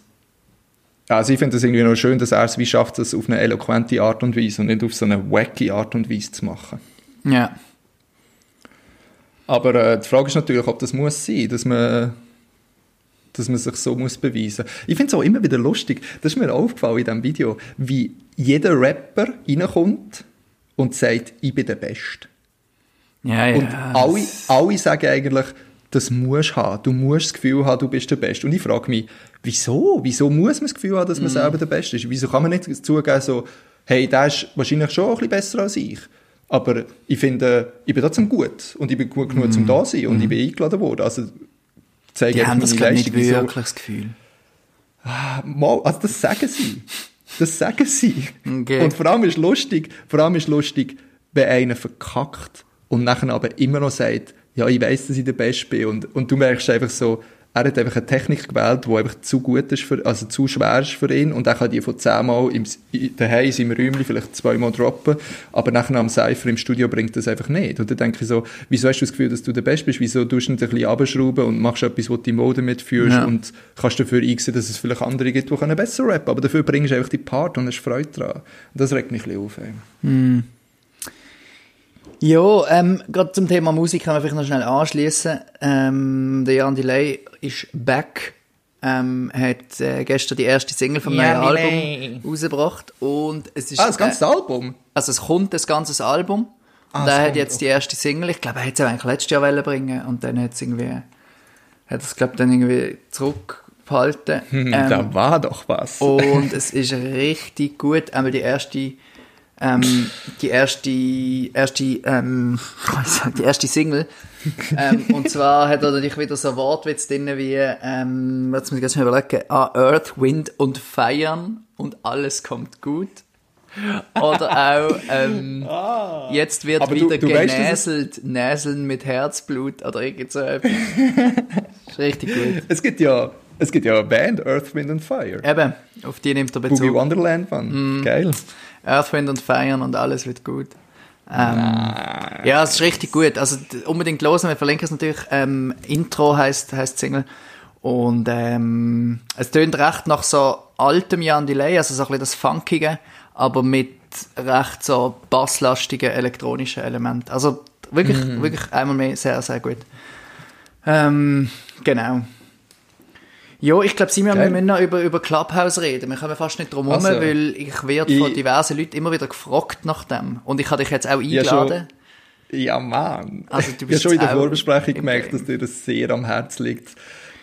also ich finde es irgendwie noch schön, dass er es wie schafft, das auf eine eloquente Art und Weise und nicht auf so eine wacky Art und Weise zu machen. Ja. Aber äh, die Frage ist natürlich, ob das muss sein, dass man, dass man sich so muss beweisen. Ich finde es auch immer wieder lustig, das ist mir aufgefallen in diesem Video, wie jeder Rapper reinkommt und sagt, ich bin der Beste. Ja, ja. Und alle, alle sagen eigentlich, das musst haben. Du musst das Gefühl haben, du bist der Beste. Und ich frage mich, wieso? Wieso muss man das Gefühl haben, dass man selber der Beste ist? Wieso kann man nicht zugeben, so, hey, der ist wahrscheinlich schon ein bisschen besser als ich. Aber ich finde, ich bin trotzdem gut. Und ich bin gut genug, um da zu sein. Und ich bin eingeladen worden. Also, zeige die haben das Leistung. nicht Wieso- wirklich das Gefühl. Mal, also das sagen sie. Das sagen sie. Okay. Und vor allem ist lustig, vor allem ist lustig, wenn einer verkackt und nachher aber immer noch sagt, ja, ich weiß, dass ich der Beste bin und, und du merkst einfach so, er hat einfach eine Technik gewählt, die einfach zu gut ist, für, also zu schwer ist für ihn und er kann die von zehnmal im, daheim in seinem Räumchen vielleicht zweimal droppen, aber nachher am Cypher im Studio bringt das einfach nicht. Und dann denke ich so, wieso hast du das Gefühl, dass du der Beste bist? Wieso tust du nicht ein bisschen abschrauben und machst etwas, wo du die Mode mitführst Ja. und kannst dafür einsehen, dass es vielleicht andere gibt, die können besser rappen aber dafür bringst du einfach die Part und hast Freude dran. Und das regt mich ein bisschen auf. Ey. Ja, ähm, gerade zum Thema Musik kann man vielleicht noch schnell anschließen. Ähm, der Jan Delay ist back. Ähm, hat äh, gestern die erste Single vom neuen Jan Album Delay. rausgebracht und es ist Ah, das ganze Album? also es kommt das ganze Album Ah, und er hat jetzt die erste Single. Ich glaube, er hätte es eigentlich letztes Jahr wollen bringen und dann hat es irgendwie hat es glaube dann irgendwie zurückgehalten. [LAUGHS] Hm, Ähm, da war doch was. und [LAUGHS] es ist richtig gut. Einmal die erste, ähm, die erste, erste, ähm, [LAUGHS] die erste Single. ähm, und zwar hat er natürlich wieder so Wortwitz drin wie, ähm, jetzt muss ich jetzt mal überlegen, ah, Earth, Wind und Feiern und alles kommt gut. Oder auch, ähm, jetzt wird Ah. Aber du- wieder du es- genäselt, Näseln mit Herzblut oder irgend so etwas. [LAUGHS] ist richtig gut. Es gibt ja, es gibt ja eine Band, Earth, Wind and Fire. Eben, auf die nimmt er Boogie Bezug. Wonderland, Mann. Mm. Geil. Earth, Wind und Feiern und alles wird gut. Ähm, ja, es ist richtig gut. Also unbedingt hören, wir verlinken es natürlich. Ähm, Intro heißt heißt Single. Und ähm, es tönt recht nach so altem Jan Delay, also so ein bisschen das Funkige, aber mit recht so basslastigen elektronischen Elementen. Also wirklich, wirklich einmal mehr sehr, sehr gut. Ähm, genau. Ja, ich glaube, Simon, wir müssen noch über, über Clubhouse reden. Wir kommen fast nicht drum herum, Also, weil ich werde von diversen Leuten immer wieder gefragt nach dem. Und ich habe dich jetzt auch Ja, eingeladen. Ja, Mann. Also, du ich habe bist schon in der Vorbesprechung gemerkt, dass dir das sehr am Herz liegt,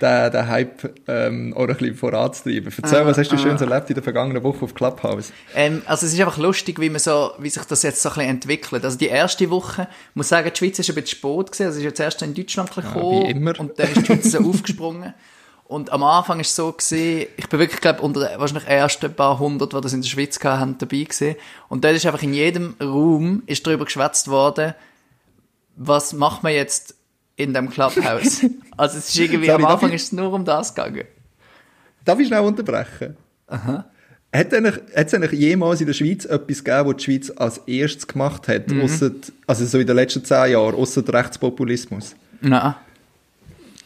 den, den Hype ähm, auch ein bisschen voranzutreiben. Erzähl, Ah, was hast du Schönes erlebt in der vergangenen Woche auf Clubhouse? Ähm, also es ist einfach lustig, wie, man so, wie sich das jetzt so ein bisschen entwickelt. Also die erste Woche, ich muss sagen, die Schweiz ist ein bisschen spät gewesen. Also es ist jetzt erst in Deutschland gekommen. wie immer. Und dann ist die Schweiz so [LAUGHS] aufgesprungen. Und am Anfang ist es so gewesen, ich bin wirklich, glaube unter den wahrscheinlich ersten paar hundert, die das in der Schweiz haben, dabei gewesen. Und dort ist einfach in jedem Raum ist darüber geschwätzt worden, was macht man jetzt in dem Clubhouse? [LAUGHS] also es ist irgendwie, Sorry, am Anfang ich- ist es nur um das gegangen. Darf ich schnell unterbrechen? Aha. Hat es eigentlich jemals in der Schweiz etwas gegeben, was die Schweiz als erstes gemacht hat, Mhm. ausser, also so in den letzten zehn Jahren, außer Rechtspopulismus? Nein.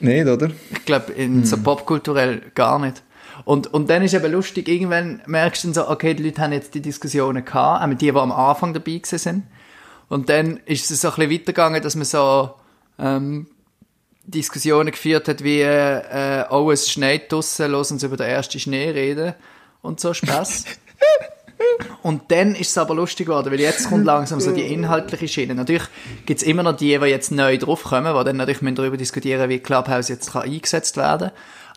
Nicht, oder? Ich glaube, in so popkulturell gar nicht. Und, und dann ist eben lustig, irgendwann merkst du dann so, okay, die Leute haben jetzt die Diskussionen gehabt, einmal die, die am Anfang dabei gewesen sind. Und dann ist es so ein bisschen weitergegangen, dass man so ähm, Diskussionen geführt hat, wie äh, oh, es schneit draussen, lass uns über den ersten Schnee reden und so Spaß. [LAUGHS] Und dann ist es aber lustig geworden, weil jetzt kommt langsam so die [LAUGHS] inhaltliche Schiene. Natürlich gibt es immer noch die, die jetzt neu draufkommen, die dann natürlich müssen darüber diskutieren wie Clubhouse jetzt kann eingesetzt werden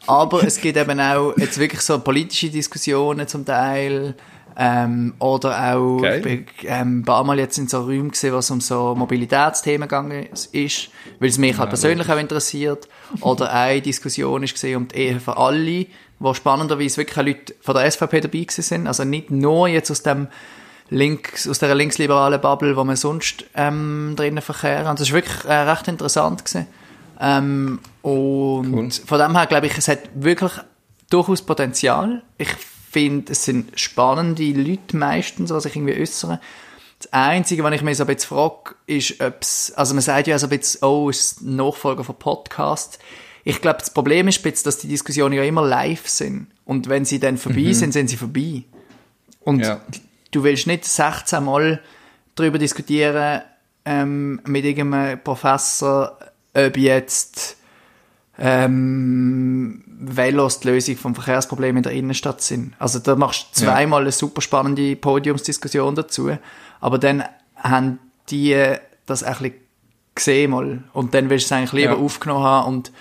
Aber es gibt eben auch jetzt wirklich so politische Diskussionen zum Teil. Ähm, oder auch, Geil. ich bin ähm, ein paar Mal jetzt in so Räumen gesehen, wo es um so Mobilitätsthemen gegangen ist, weil es mich halt persönlich auch interessiert. Oder eine Diskussion ist gesehen um die Ehe für alle, wo spannenderweise wirklich Leute von der SVP dabei sind. Also nicht nur jetzt aus dem links, aus der linksliberalen Bubble, wo man sonst ähm, drinnen verkehren. Und das ist wirklich äh, recht interessant gewesen. Ähm, und Cool. von dem her glaube ich, es hat wirklich durchaus Potenzial. Ich finde, es sind spannende Leute meistens, die sich irgendwie äußern. Das Einzige, was ich mich so ein bisschen frage, ist, ob es, also man sagt ja so ein bisschen, oh, ist Nachfolger von Podcasts. Ich glaube, das Problem ist bisschen, dass die Diskussionen ja immer live sind. Und wenn sie dann vorbei sind, sind sie vorbei. Und Ja. du willst nicht 16 Mal darüber diskutieren ähm, mit irgendeinem Professor, ob jetzt ähm, Velos die Lösung vom Verkehrsproblem in der Innenstadt sind. Also da machst du zweimal eine super spannende Podiumsdiskussion dazu, aber dann haben die das ein bisschen gesehen mal und dann willst du es eigentlich lieber Ja. aufgenommen haben und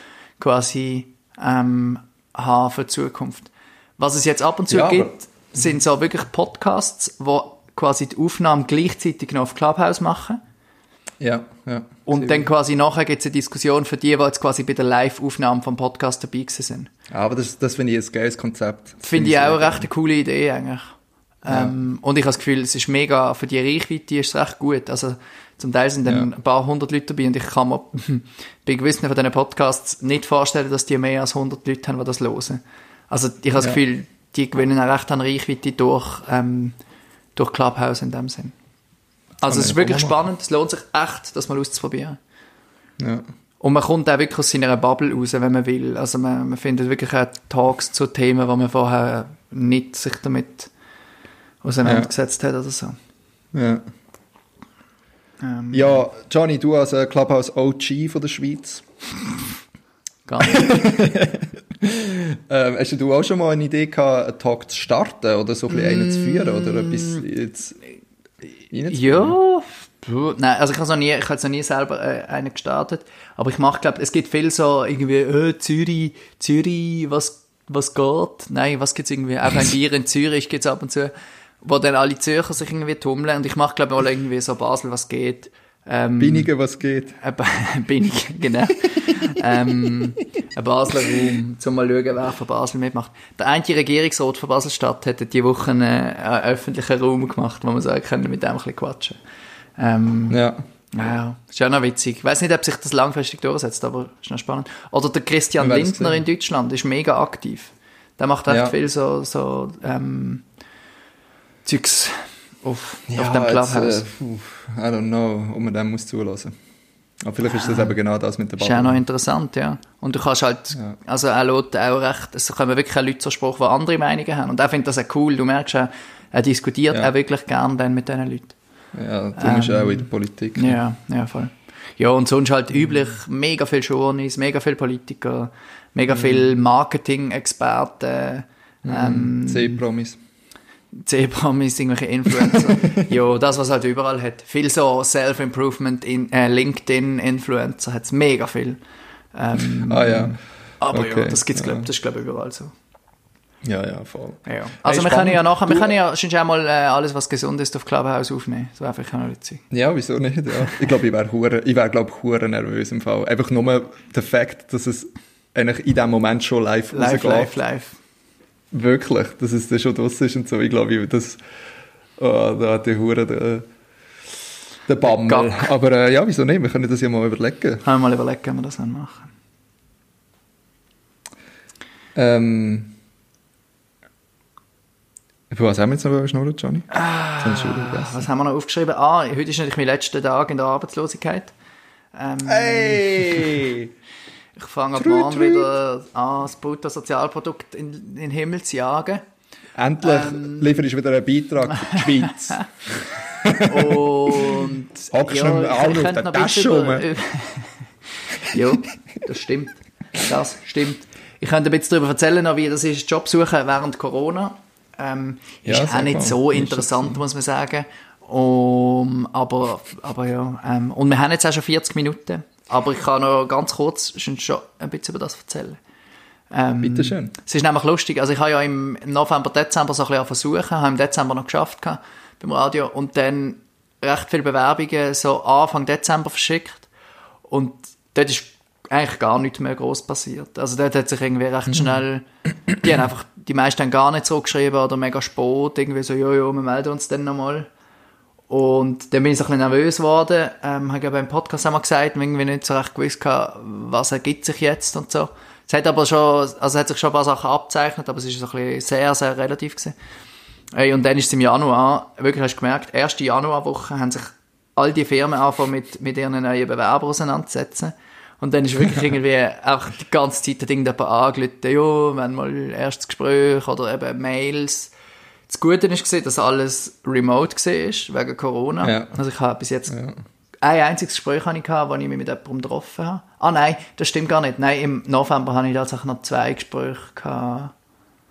quasi ähm, haben für die Zukunft. Was es jetzt ab und zu Ja, gibt, sind so wirklich Podcasts, wo quasi die Aufnahmen gleichzeitig noch auf Clubhouse machen. Ja, ja. Und dann quasi nachher gibt es eine Diskussion für die, die jetzt quasi bei der Live-Aufnahme vom Podcast dabei gewesen sind. Aber das, das finde ich ein geiles Konzept. Finde ich auch eine recht eine coole Idee eigentlich. Ähm, Und ich habe das Gefühl, es ist mega, für die Reichweite ist es recht gut. Also zum Teil sind dann Ja. ein paar hundert Leute dabei und ich kann mir [LAUGHS] bei gewissen von diesen Podcasts nicht vorstellen, dass die mehr als 100 Leute haben, die das hören. Also ich habe das Ja. Gefühl, die gewinnen auch recht an Reichweite durch, ähm, durch Clubhouse in dem Sinn. Also es ist wirklich spannend, es lohnt sich echt, das mal auszuprobieren. Ja. Und man kommt auch wirklich aus seiner Bubble raus, wenn man will. Also man, man findet wirklich auch Talks zu Themen, wo man vorher nicht sich damit auseinandergesetzt hat oder so. Ja. Ähm, ja, Johnny, du als äh, Clubhouse OG von der Schweiz, [LAUGHS] gar nicht. [LAUGHS] ähm, hast du auch schon mal eine Idee gehabt, einen Talk zu starten oder so ein bisschen einen zu führen oder etwas jetzt? Ja, nein, also ich habe noch nie, ich habe jetzt noch nie selber äh, einen gestartet, aber ich mache, glaube, es gibt viel so irgendwie, äh, Zürich, Zürich, was, was geht? Nein, was gibt's irgendwie? Auch ein [LAUGHS] Bier in Zürich gibt's ab und zu, wo dann alle Zürcher sich irgendwie tummeln und ich mache, glaube ich, mal irgendwie so Basel, was geht. Ähm, Binnigen, was geht? Äh, [LAUGHS] bin ich, genau. ähm, ein Basler Raum, um mal schauen, wer von Basel mitmacht. Der eine Regierungsrat von Basel-Stadt hat diese Woche einen, einen öffentlichen Raum gemacht, wo man sagen können, mit dem ein bisschen quatschen. Ähm, Ja. ja, ist ja noch witzig. Ich weiß nicht, ob sich das langfristig durchsetzt, aber ist noch spannend. Oder der Christian Lindner in Deutschland ist mega aktiv. Der macht echt Ja. viel so, so ähm, Zeugs auf, Ja, auf dem Clubhouse. Jetzt, äh, I don't know, ob man dem muss zulassen. Aber vielleicht ist das eben genau das mit der Ist ja Bubble. noch interessant, ja. Und du kannst halt, Ja. also er lässt auch recht, es kommen wirklich auch Leute zur Sprache, die andere Meinungen haben. Und er findet das auch cool. Du merkst auch, er diskutiert Ja. auch wirklich gern dann mit diesen Leuten. Ja, darum ist er auch in der Politik. Ähm, Ja, ja, voll. Ja, und sonst halt üblich mega viel Journeys, mega viel Politiker, mega Mhm. viel Marketing-Experten, ähm, C-Promis. C-Promis, irgendwelche Influencer. [LAUGHS] ja, das, was halt überall hat. Viel so Self-Improvement, in, äh, LinkedIn-Influencer hat's mega viel. Ähm, Ah ja. aber ja, Okay, das gibt's, glaub, ja. das ist, glaube ich, überall so. Ja, ja, voll. Ja. Also, wir spannend. können ja nachher, wir können ja sonst auch mal äh, alles, was gesund ist, auf Clubhouse aufnehmen. Das wäre vielleicht auch noch witzig. Ja, wieso nicht? Ja. Ich glaube, ich wäre hure, ich wäre glaube hure nervös im Fall. Einfach nur der Fakt, dass es eigentlich in dem Moment schon live, Live, rausgeht. live, live. Wirklich, dass es dann schon draussen ist und so. Ich glaube, das, oh, da hat die hure der, der Bammel. Aber äh, ja, wieso nicht? Wir können das ja mal überlegen. Haben wir mal überlegt, wie wir das machen Ähm, was haben wir jetzt noch schnurren, Johnny? Ah. Was haben wir noch aufgeschrieben? Ah, heute ist natürlich mein letzter Tag in der Arbeitslosigkeit. Ähm, Hey! [LAUGHS] Ich fange ab morgen wieder an, das Bruttosozialprodukt in, in den Himmel zu jagen. Endlich Ähm. liefere ich wieder einen Beitrag für die Schweiz. [LAUGHS] Und [LAUGHS] Hockst du mit dem Arm auf der Tasche rum? [LAUGHS] ja, das stimmt. Das stimmt. Ich könnte ein bisschen darüber erzählen, wie das ist, Job suchen während Corona. Ähm, Ja, ist auch nicht so interessant, muss man sagen. Um, aber, aber ja, ähm, und wir haben jetzt auch schon 40 Minuten. Aber ich kann noch ganz kurz schon ein bisschen über das erzählen. Ähm, Bitteschön. es ist nämlich lustig, also ich habe ja im November, Dezember so ein bisschen versuchen, habe im Dezember noch geschafft gehabt beim Radio und dann recht viele Bewerbungen so Anfang Dezember verschickt und dort ist eigentlich gar nichts mehr groß passiert. Also dort hat sich irgendwie recht schnell, die haben einfach, die meisten haben gar nicht zurückgeschrieben oder mega spät, irgendwie so, jo, jo, wir melden uns dann nochmal. Und dann bin ich so ein bisschen nervös geworden, ähm, habe beim Podcast auch mal gesagt, irgendwie nicht so recht gewusst gehabt, was ergibt sich jetzt und so. Es hat aber schon, also hat sich schon ein paar Sachen abzeichnet, aber es ist so ein bisschen sehr, sehr relativ gewesen. Ey, und dann ist es im Januar, wirklich hast du gemerkt, erste Januarwoche haben sich all die Firmen angefangen mit, mit ihren neuen Bewerbern auseinanderzusetzen. Und dann ist wirklich irgendwie auch die ganze Zeit ein Ding jemand angerufen, ja, haben mal erstes Gespräch oder eben Mails. Das Gute gesehen, dass alles remote war, wegen Corona. Ja. Also ich habe bis jetzt ein einziges Gespräch gehabt, wo ich mich mit jemandem getroffen habe. Ah nein, das stimmt gar nicht. Nein, im November habe ich tatsächlich noch zwei Gespräche gehabt.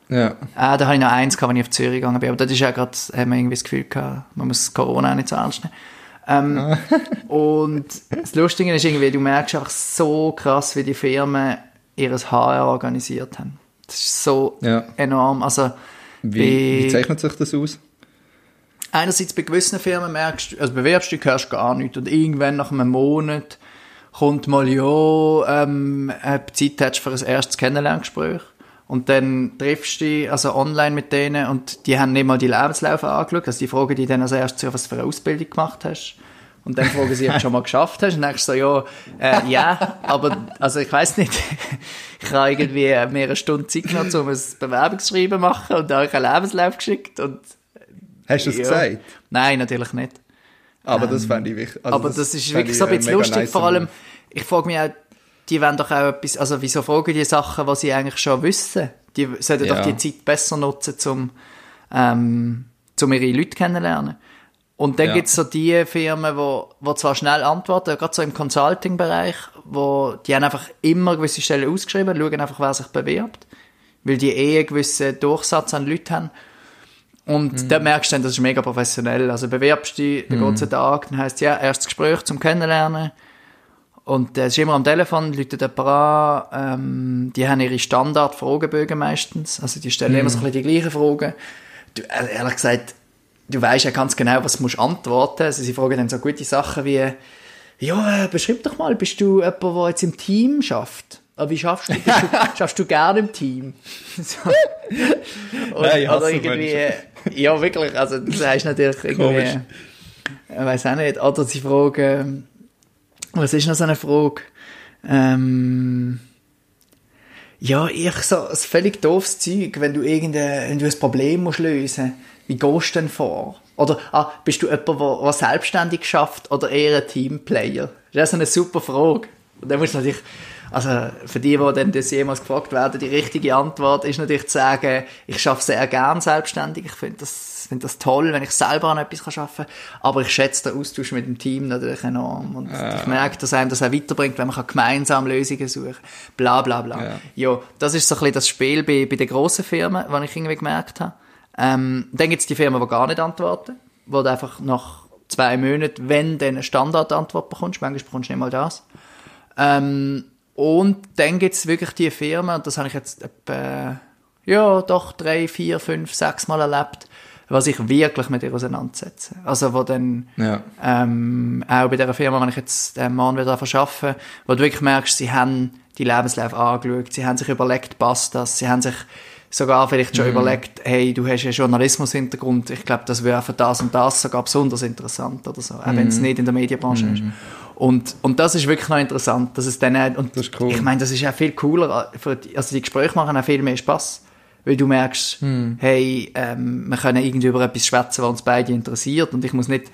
Ja. Ah, da habe ich noch eins gehabt, wenn ich auf Zürich gegangen bin. Aber das ist ja gerade, haben wir irgendwie das Gefühl gehabt, man muss Corona auch nicht so ernst nehmen. Ähm, [LAUGHS] [LAUGHS] und das Lustige ist irgendwie, du merkst einfach so krass, wie die Firmen ihres HR organisiert haben. Das ist so Ja. enorm. Also, Wie, bei- wie zeichnet sich das aus? einerseits bei gewissen Firmen merkst du, also bewerbst du dich, hörst gar nichts. Und irgendwann nach einem Monat kommt mal, ja, ähm, du Zeit hättest für ein erstes Kennenlerngespräch. Und dann triffst du dich also online mit denen und die haben nicht mal die Lebenslaufe angeschaut. Also die fragen dich dann als erstes, was für eine Ausbildung gemacht hast. Und dann fragen sie, ob du schon mal geschafft hast. Und dann denkst du so, ja, äh, ja, aber, also ich weiß nicht. [LAUGHS] ich habe irgendwie mehrere Stunden Zeit genommen, um ein Bewerbungsschreiben zu machen und da habe ich einen Lebenslauf geschickt und... Hast du das ja. gesagt? Nein, natürlich nicht. Aber das fände ich wichtig. Also aber das, ist fände wirklich ich, so ein äh, bisschen lustig. nice Vor allem, ich frage mich auch, die wollen doch auch etwas, also wieso fragen die Sachen, was sie eigentlich schon wissen? Die sollten Ja. doch die Zeit besser nutzen, um, ähm, um ihre Leute kennenzulernen. Und dann Ja. gibt's so die Firmen, wo, wo zwar schnell antworten, gerade so im Consulting-Bereich, wo die haben einfach immer gewisse Stellen ausgeschrieben, schauen einfach, wer sich bewirbt, weil die eh einen gewissen Durchsatz an Leuten haben. Und Mhm. dort merkst du dann, das ist mega professionell. Also bewerbst dich, dann geht's einen Tag, dann heisst ja, erstes Gespräch zum Kennenlernen. Und es ist immer am Telefon, läutet jemand an, ähm, die haben ihre Standard-Fragebögen meistens. Also die stellen immer so ein bisschen die gleichen Fragen. Du, äh, ehrlich gesagt, du weißt ja ganz genau, was du musst antworten. Also sie fragen dann so gute Sachen wie, ja, äh, beschreib doch mal, bist du jemand, der jetzt im Team schafft? Aber wie schaffst du, bist du, [LAUGHS] schaffst du gerne im Team? So. Und, [LAUGHS] Nein, ich hasse oder irgendwie, ja, wirklich, also das heißt natürlich [LAUGHS] irgendwie, Komisch. ich weiß auch nicht, oder sie fragen, was ist noch so eine Frage? Ähm, ja, ich so, ein völlig doofes Zeug, wenn du irgendein, wenn du ein Problem musst lösen, wie gehst du denn vor? Oder, ah, bist du jemand, der, der selbstständig schafft oder eher ein Teamplayer? Das ist eine super Frage. Und dann musst du natürlich, also, für die, die dann das jemals gefragt werden, die richtige Antwort ist natürlich zu sagen, ich schaffe sehr gern selbstständig. Ich finde das, finde das toll, wenn ich selber an etwas arbeiten kann. Aber ich schätze den Austausch mit dem Team natürlich enorm. Und ich merke, dass einem das auch weiterbringt, wenn man kann gemeinsam Lösungen suchen kann. Bla, bla, bla. Ja. Ja, das ist so ein bisschen das Spiel bei, bei den grossen Firmen, was ich irgendwie gemerkt habe. Ähm, dann gibt es die Firmen, die gar nicht antworten, wo du einfach nach zwei Monaten, wenn du eine Standardantwort bekommst, manchmal bekommst du nicht mal das. Ähm, und dann gibt es wirklich die Firmen, und das habe ich jetzt etwa, ja, doch drei, vier, fünf, sechs Mal erlebt, was ich wirklich mit ihr auseinandersetze. Also, wo dann, Ja. ähm, auch bei dieser Firma, wenn ich jetzt den Mann wieder verschaffe, wo du wirklich merkst, sie haben die Lebenslauf angeschaut, sie haben sich überlegt, passt das, sie haben sich sogar vielleicht schon überlegt, hey, du hast einen Journalismus-Hintergrund, ich glaube, das wäre für das und das sogar besonders interessant oder so, auch wenn es nicht in der Medienbranche ist. Und, und das ist wirklich noch interessant, dass es dann, und Das ist cool. ich meine, das ist auch viel cooler, also die Gespräche machen auch viel mehr Spaß. Weil du merkst, hey, ähm, wir können irgendwie über etwas schwätzen, was uns beide interessiert und ich muss nicht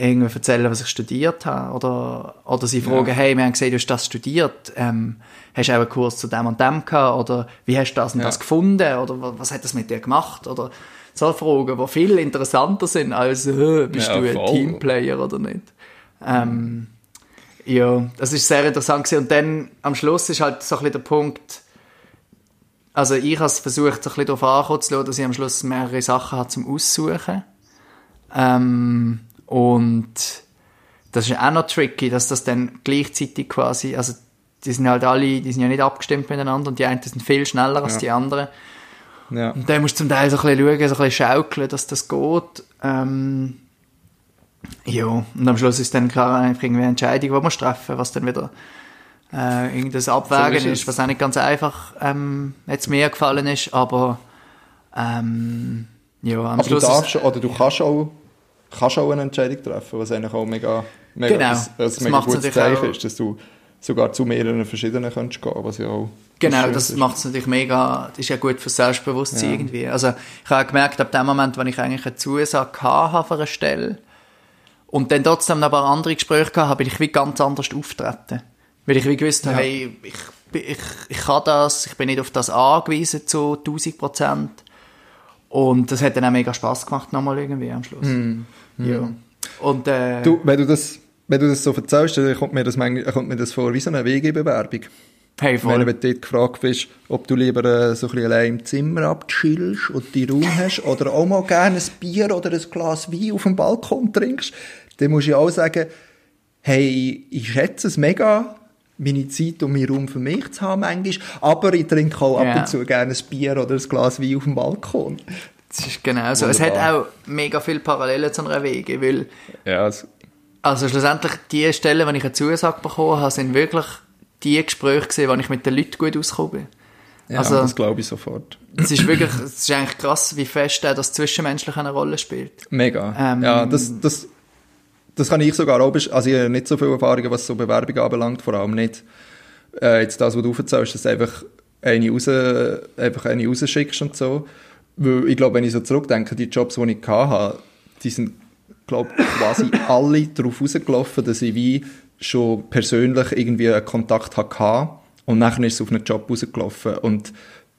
irgendwie erzählen, was ich studiert habe. Oder, oder sie fragen, hey, wir haben gesehen, du hast das studiert, ähm, hast du auch einen Kurs zu dem und dem gehabt? Oder wie hast du das und Ja. das gefunden? Oder wa- was hat das mit dir gemacht? Oder so Fragen, die viel interessanter sind als, äh, bist Ja, du ein voll. Teamplayer oder nicht? Ähm, ja, das ist sehr interessant gewesen. Und dann am Schluss ist halt so ein bisschen der Punkt, also ich habe es versucht, so ein bisschen darauf lassen, dass ich am Schluss mehrere Sachen habe zum Aussuchen. Ähm, und das ist auch noch tricky, dass das dann gleichzeitig quasi, also die sind halt alle, die sind ja nicht abgestimmt miteinander und die einen sind viel schneller als Ja. die anderen. Ja. Und dann musst du zum Teil so ein bisschen schauen, so ein bisschen schaukeln, dass das geht. Ähm, ja, und am Schluss ist dann klar einfach irgendwie eine Entscheidung, die man treffen was dann wieder äh, irgendein Abwägen So ist ist, was auch nicht ganz einfach ähm, jetzt mir gefallen ist, aber ähm, ja, am Aber du Schluss darfst ist, oder du kannst auch, kannst auch eine Entscheidung treffen, was eigentlich auch mega, mega, Genau. das, Das mega gutes natürlich Zeichen ist, dass du sogar zu mehreren verschiedenen kannst gehen, was ja auch Genau, das macht es natürlich mega, das ist ja gut für Selbstbewusstsein Ja. irgendwie. Also ich habe gemerkt, ab dem Moment, wenn ich eigentlich eine Zusage hatte für eine Stelle und dann trotzdem noch ein paar andere Gespräche habe, bin ich wie ganz anders auftreten. Weil ich wie gewusst habe, Ja. hey, ich, ich, ich kann das, ich bin nicht auf das angewiesen zu 1000 Prozent. Und das hat dann auch mega Spass gemacht nochmal irgendwie am Schluss. Ja. Und äh. Du, wenn du das, wenn du das so erzählst, dann kommt mir das, manchmal- kommt mir das vor wie so eine WG-Bewerbung. hey, Wenn voll. du dort gefragt bist, ob du lieber äh, so ein bisschen allein im Zimmer abchillst und die Raum [LAUGHS] hast oder auch mal gerne ein Bier oder ein Glas Wein auf dem Balkon trinkst, dann musst du ja auch sagen, hey, ich schätze es mega, meine Zeit und meinen Raum für mich zu haben manchmal, aber ich trinke auch ab Ja. und zu gerne ein Bier oder ein Glas Wein auf dem Balkon. Das ist genau so. Es hat auch mega viele Parallelen zu einer Wege, weil Ja, es, Also schlussendlich, die Stellen, wenn ich eine Zusage bekommen habe, sind wirklich die Gespräche gewesen, wo ich mit den Leuten gut ausgekommen bin. Ja, Also- das glaube ich sofort. Es ist wirklich, es ist eigentlich krass, wie fest das Zwischenmenschliche eine Rolle spielt. Mega. Ähm, ja, das, das, das kann ich sogar auch, also ich habe nicht so viele Erfahrungen, was so Bewerbungen anbelangt, vor allem nicht äh, jetzt das, was du aufzählst, dass du einfach eine, raus, einfach eine rausschickst und so. Weil ich glaube, wenn ich so zurückdenke, die Jobs, die ich hatte, die sind, glaube quasi [LAUGHS] alle darauf rausgelaufen, dass ich wie schon persönlich irgendwie einen Kontakt hatte und nachher ist es auf einen Job rausgelaufen und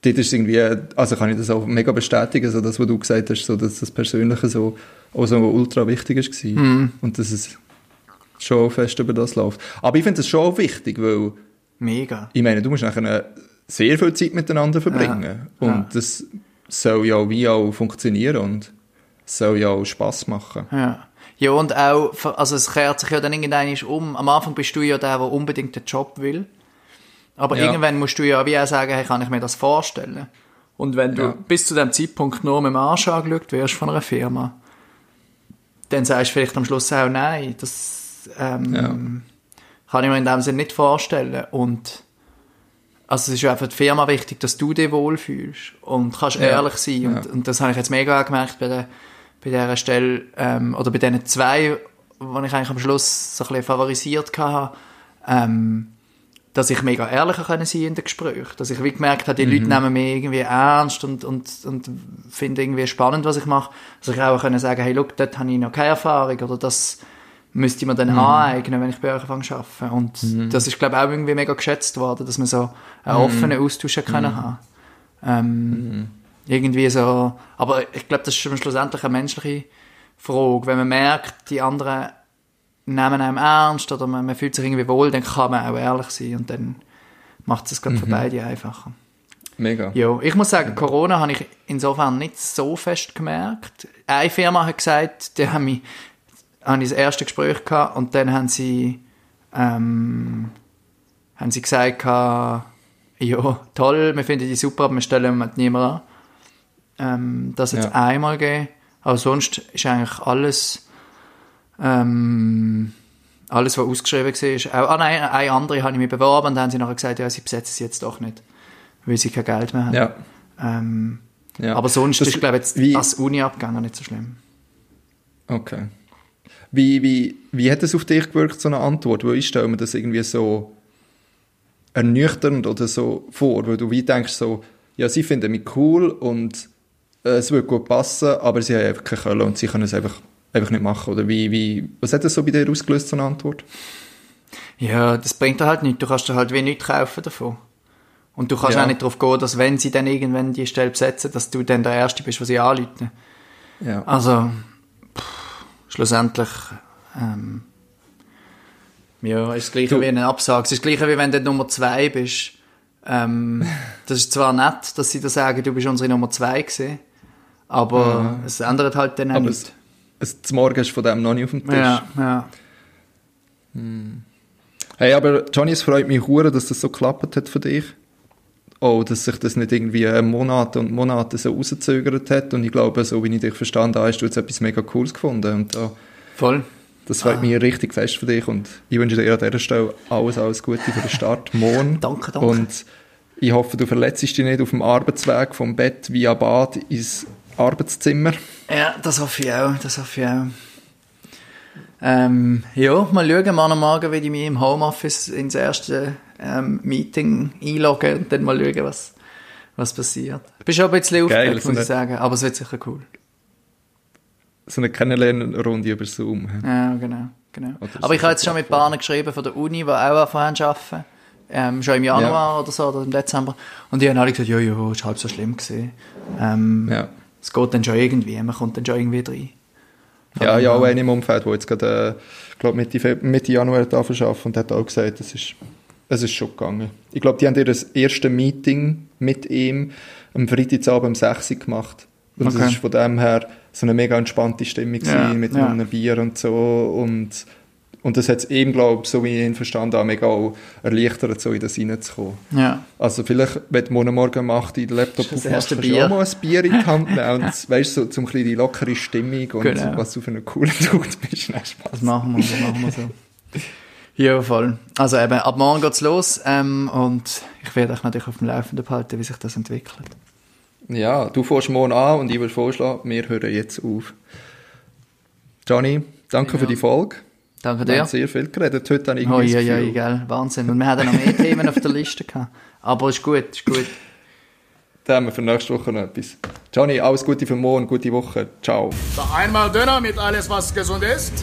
dort ist irgendwie, also kann ich das auch mega bestätigen, so das, was du gesagt hast, so, dass das Persönliche so, auch so ultra wichtig ist war und dass es schon fest über das läuft. Aber ich finde es schon wichtig, weil Mega. ich meine, du musst nachher sehr viel Zeit miteinander verbringen. Ja. Und Ja. das soll ja wie auch funktionieren und soll ja auch Spass machen. Ja. Ja, und auch, also es kehrt sich ja dann irgendwann um. Am Anfang bist du ja der, der unbedingt den Job will. Aber Ja. irgendwann musst du ja wie auch sagen, hey, kann ich mir das vorstellen? Und wenn du Ja. bis zu dem Zeitpunkt nur mit dem Arsch angeschaut wirst von einer Firma, dann sagst du vielleicht am Schluss auch, nein, das ähm, Ja. kann ich mir in dem Sinne nicht vorstellen. Und also es ist ja für die Firma wichtig, dass du dich wohlfühlst und kannst Ja. ehrlich sein. Und, und das habe ich jetzt mega gemerkt bei, der, bei dieser Stelle, ähm, oder bei diesen zwei, die ich eigentlich am Schluss so ein bisschen favorisiert hatte, ähm, dass ich mega ehrlicher können sein in den Gesprächen. Dass ich wie gemerkt habe, die Mhm. Leute nehmen mich irgendwie ernst und, und, und finden irgendwie spannend, was ich mache. Dass ich auch können sagen, hey, look, dort habe ich noch keine Erfahrung oder das müsste mir dann aneignen, wenn ich bei euch anfange zu arbeiten. Und das ist, glaube ich, auch irgendwie mega geschätzt worden, dass wir so einen offenen Austausch können haben. Ähm, Irgendwie so, aber ich glaube, das ist schlussendlich eine menschliche Frage. Wenn man merkt, die anderen nehmen einem ernst oder man, man fühlt sich irgendwie wohl, dann kann man auch ehrlich sein und dann macht es gerade für beide einfacher. Mega. Ja, ich muss sagen, Corona habe ich insofern nicht so fest gemerkt. Eine Firma hat gesagt, die haben mich, habe ich das erste Gespräch gehabt und dann haben sie, ähm, haben sie gesagt, ja, toll, wir finden die super, aber wir stellen mit niemand an. Ähm, das hat es Ja. einmal gegeben. Aber sonst ist eigentlich alles, ähm, alles, was ausgeschrieben war. Auch, ah nein, eine andere habe ich mich beworben und dann haben sie nachher gesagt, ja, sie besetzen es jetzt doch nicht, weil sie kein Geld mehr haben. Ja. Ähm, ja. aber sonst Das- ist, glaube ich, jetzt wie, als Uni-Abgänger nicht so schlimm. Okay. Wie, wie, wie hat es auf dich gewirkt, so eine Antwort? Weil ich stelle mir das irgendwie so ernüchternd oder so vor, weil du wie denkst so, ja, sie finden mich cool und äh, es würde gut passen, aber sie haben einfach keine Kölle und sie können es einfach, einfach nicht machen. Oder wie, wie, was hat das so bei dir ausgelöst, so eine Antwort? Ja, das bringt dir halt nichts. Du kannst dir halt wie nichts kaufen davon. Und du kannst Ja. auch nicht darauf gehen, dass wenn sie dann irgendwann die Stelle besetzen, dass du dann der Erste bist, was sie anrufen. Ja. Also, pff, schlussendlich, ähm, ja, ist das Gleiche Du- wie eine Absage. Es ist das Gleiche wie wenn du Nummer zwei bist. Ähm, [LAUGHS] das ist zwar nett, dass sie da sagen, du bist unsere Nummer zwei gewesen, aber es ändert halt dann auch Aber nichts. Zum Morgen ist von dem noch nicht auf dem Tisch. Ja, ja. Hey, aber Johnny, es freut mich hure, dass das so geklappt hat für dich. Oh, dass sich das nicht irgendwie Monate und Monate so rausgezögert hat. Und ich glaube, so wie ich dich verstanden habe, hast du jetzt etwas mega Cooles gefunden. Und da, Voll. das freut mich richtig fest für dich. Und ich wünsche dir an dieser Stelle alles, alles Gute für den Start [LAUGHS] morgen. Danke, danke. Und ich hoffe, du verletzt dich nicht auf dem Arbeitsweg vom Bett via Bad ins Arbeitszimmer. Ja, das hoffe ich auch, das hoffe ich auch. Ähm, ja, mal schauen, morgen Morgen werde ich mich im Homeoffice ins erste ähm, Meeting einloggen und dann mal schauen, was, was passiert. Ich bin schon ein bisschen aufgeregt, so muss eine- ich sagen, aber es wird sicher cool. So eine Kennenlernrunde über Zoom. Ja, genau, genau. Aber ich so habe jetzt schon mit Bahnen geschrieben von der Uni, die auch zu arbeiten. Ähm, schon im Januar oder so, oder im Dezember. Und die haben alle gesagt, ja, ja, ist halb so schlimm gewesen. Ähm, Ja. Es geht dann schon irgendwie, man kommt dann schon irgendwie rein. Ja, ja, auch einer im Umfeld, der jetzt gerade, äh, glaub, Mitte, Mitte Januar da arbeitet und hat auch gesagt, es ist, es ist schon gegangen. Ich glaube, die haben ihr das erste Meeting mit ihm am Freitagabend um 6 Uhr gemacht. Und Okay. es ist von dem her so eine mega entspannte Stimmung Ja, mit ja. einem Bier und so. Und, und das hat es ihm, glaube ich, so wie ich ihn verstanden habe, mega auch erleichtert, so in das reinzukommen. Ja. Also vielleicht, wenn du morgen Morgen macht, den Laptop Das aufmachst, kannst du Bier. auch mal ein Bier in die Hand nehmen [LAUGHS] und weißt so zum bisschen die lockere Stimmung und Genau. was du für eine coole [LAUGHS] Dude bist. Nein, Spaß. Das machen wir, das machen wir so. Ja, voll. Also eben, ab morgen geht's los ähm, und ich werde euch natürlich auf dem Laufenden behalten, wie sich das entwickelt. Ja, du fährst morgen an und ich würde vorschlagen, wir hören jetzt auf. Johnny, danke Ja. für die Folge. Danke Wir dir. haben sehr viel geredet heute, habe ich Oh, irgendwie ja, das ja, Gefühl. gell, Wahnsinn. Und wir hatten noch mehr [LAUGHS] Themen auf der Liste gehabt. Aber ist gut, ist gut. Dann haben wir für nächste Woche noch etwas. Johnny, alles Gute für morgen, gute Woche. Ciao. Einmal Döner mit alles, was gesund ist.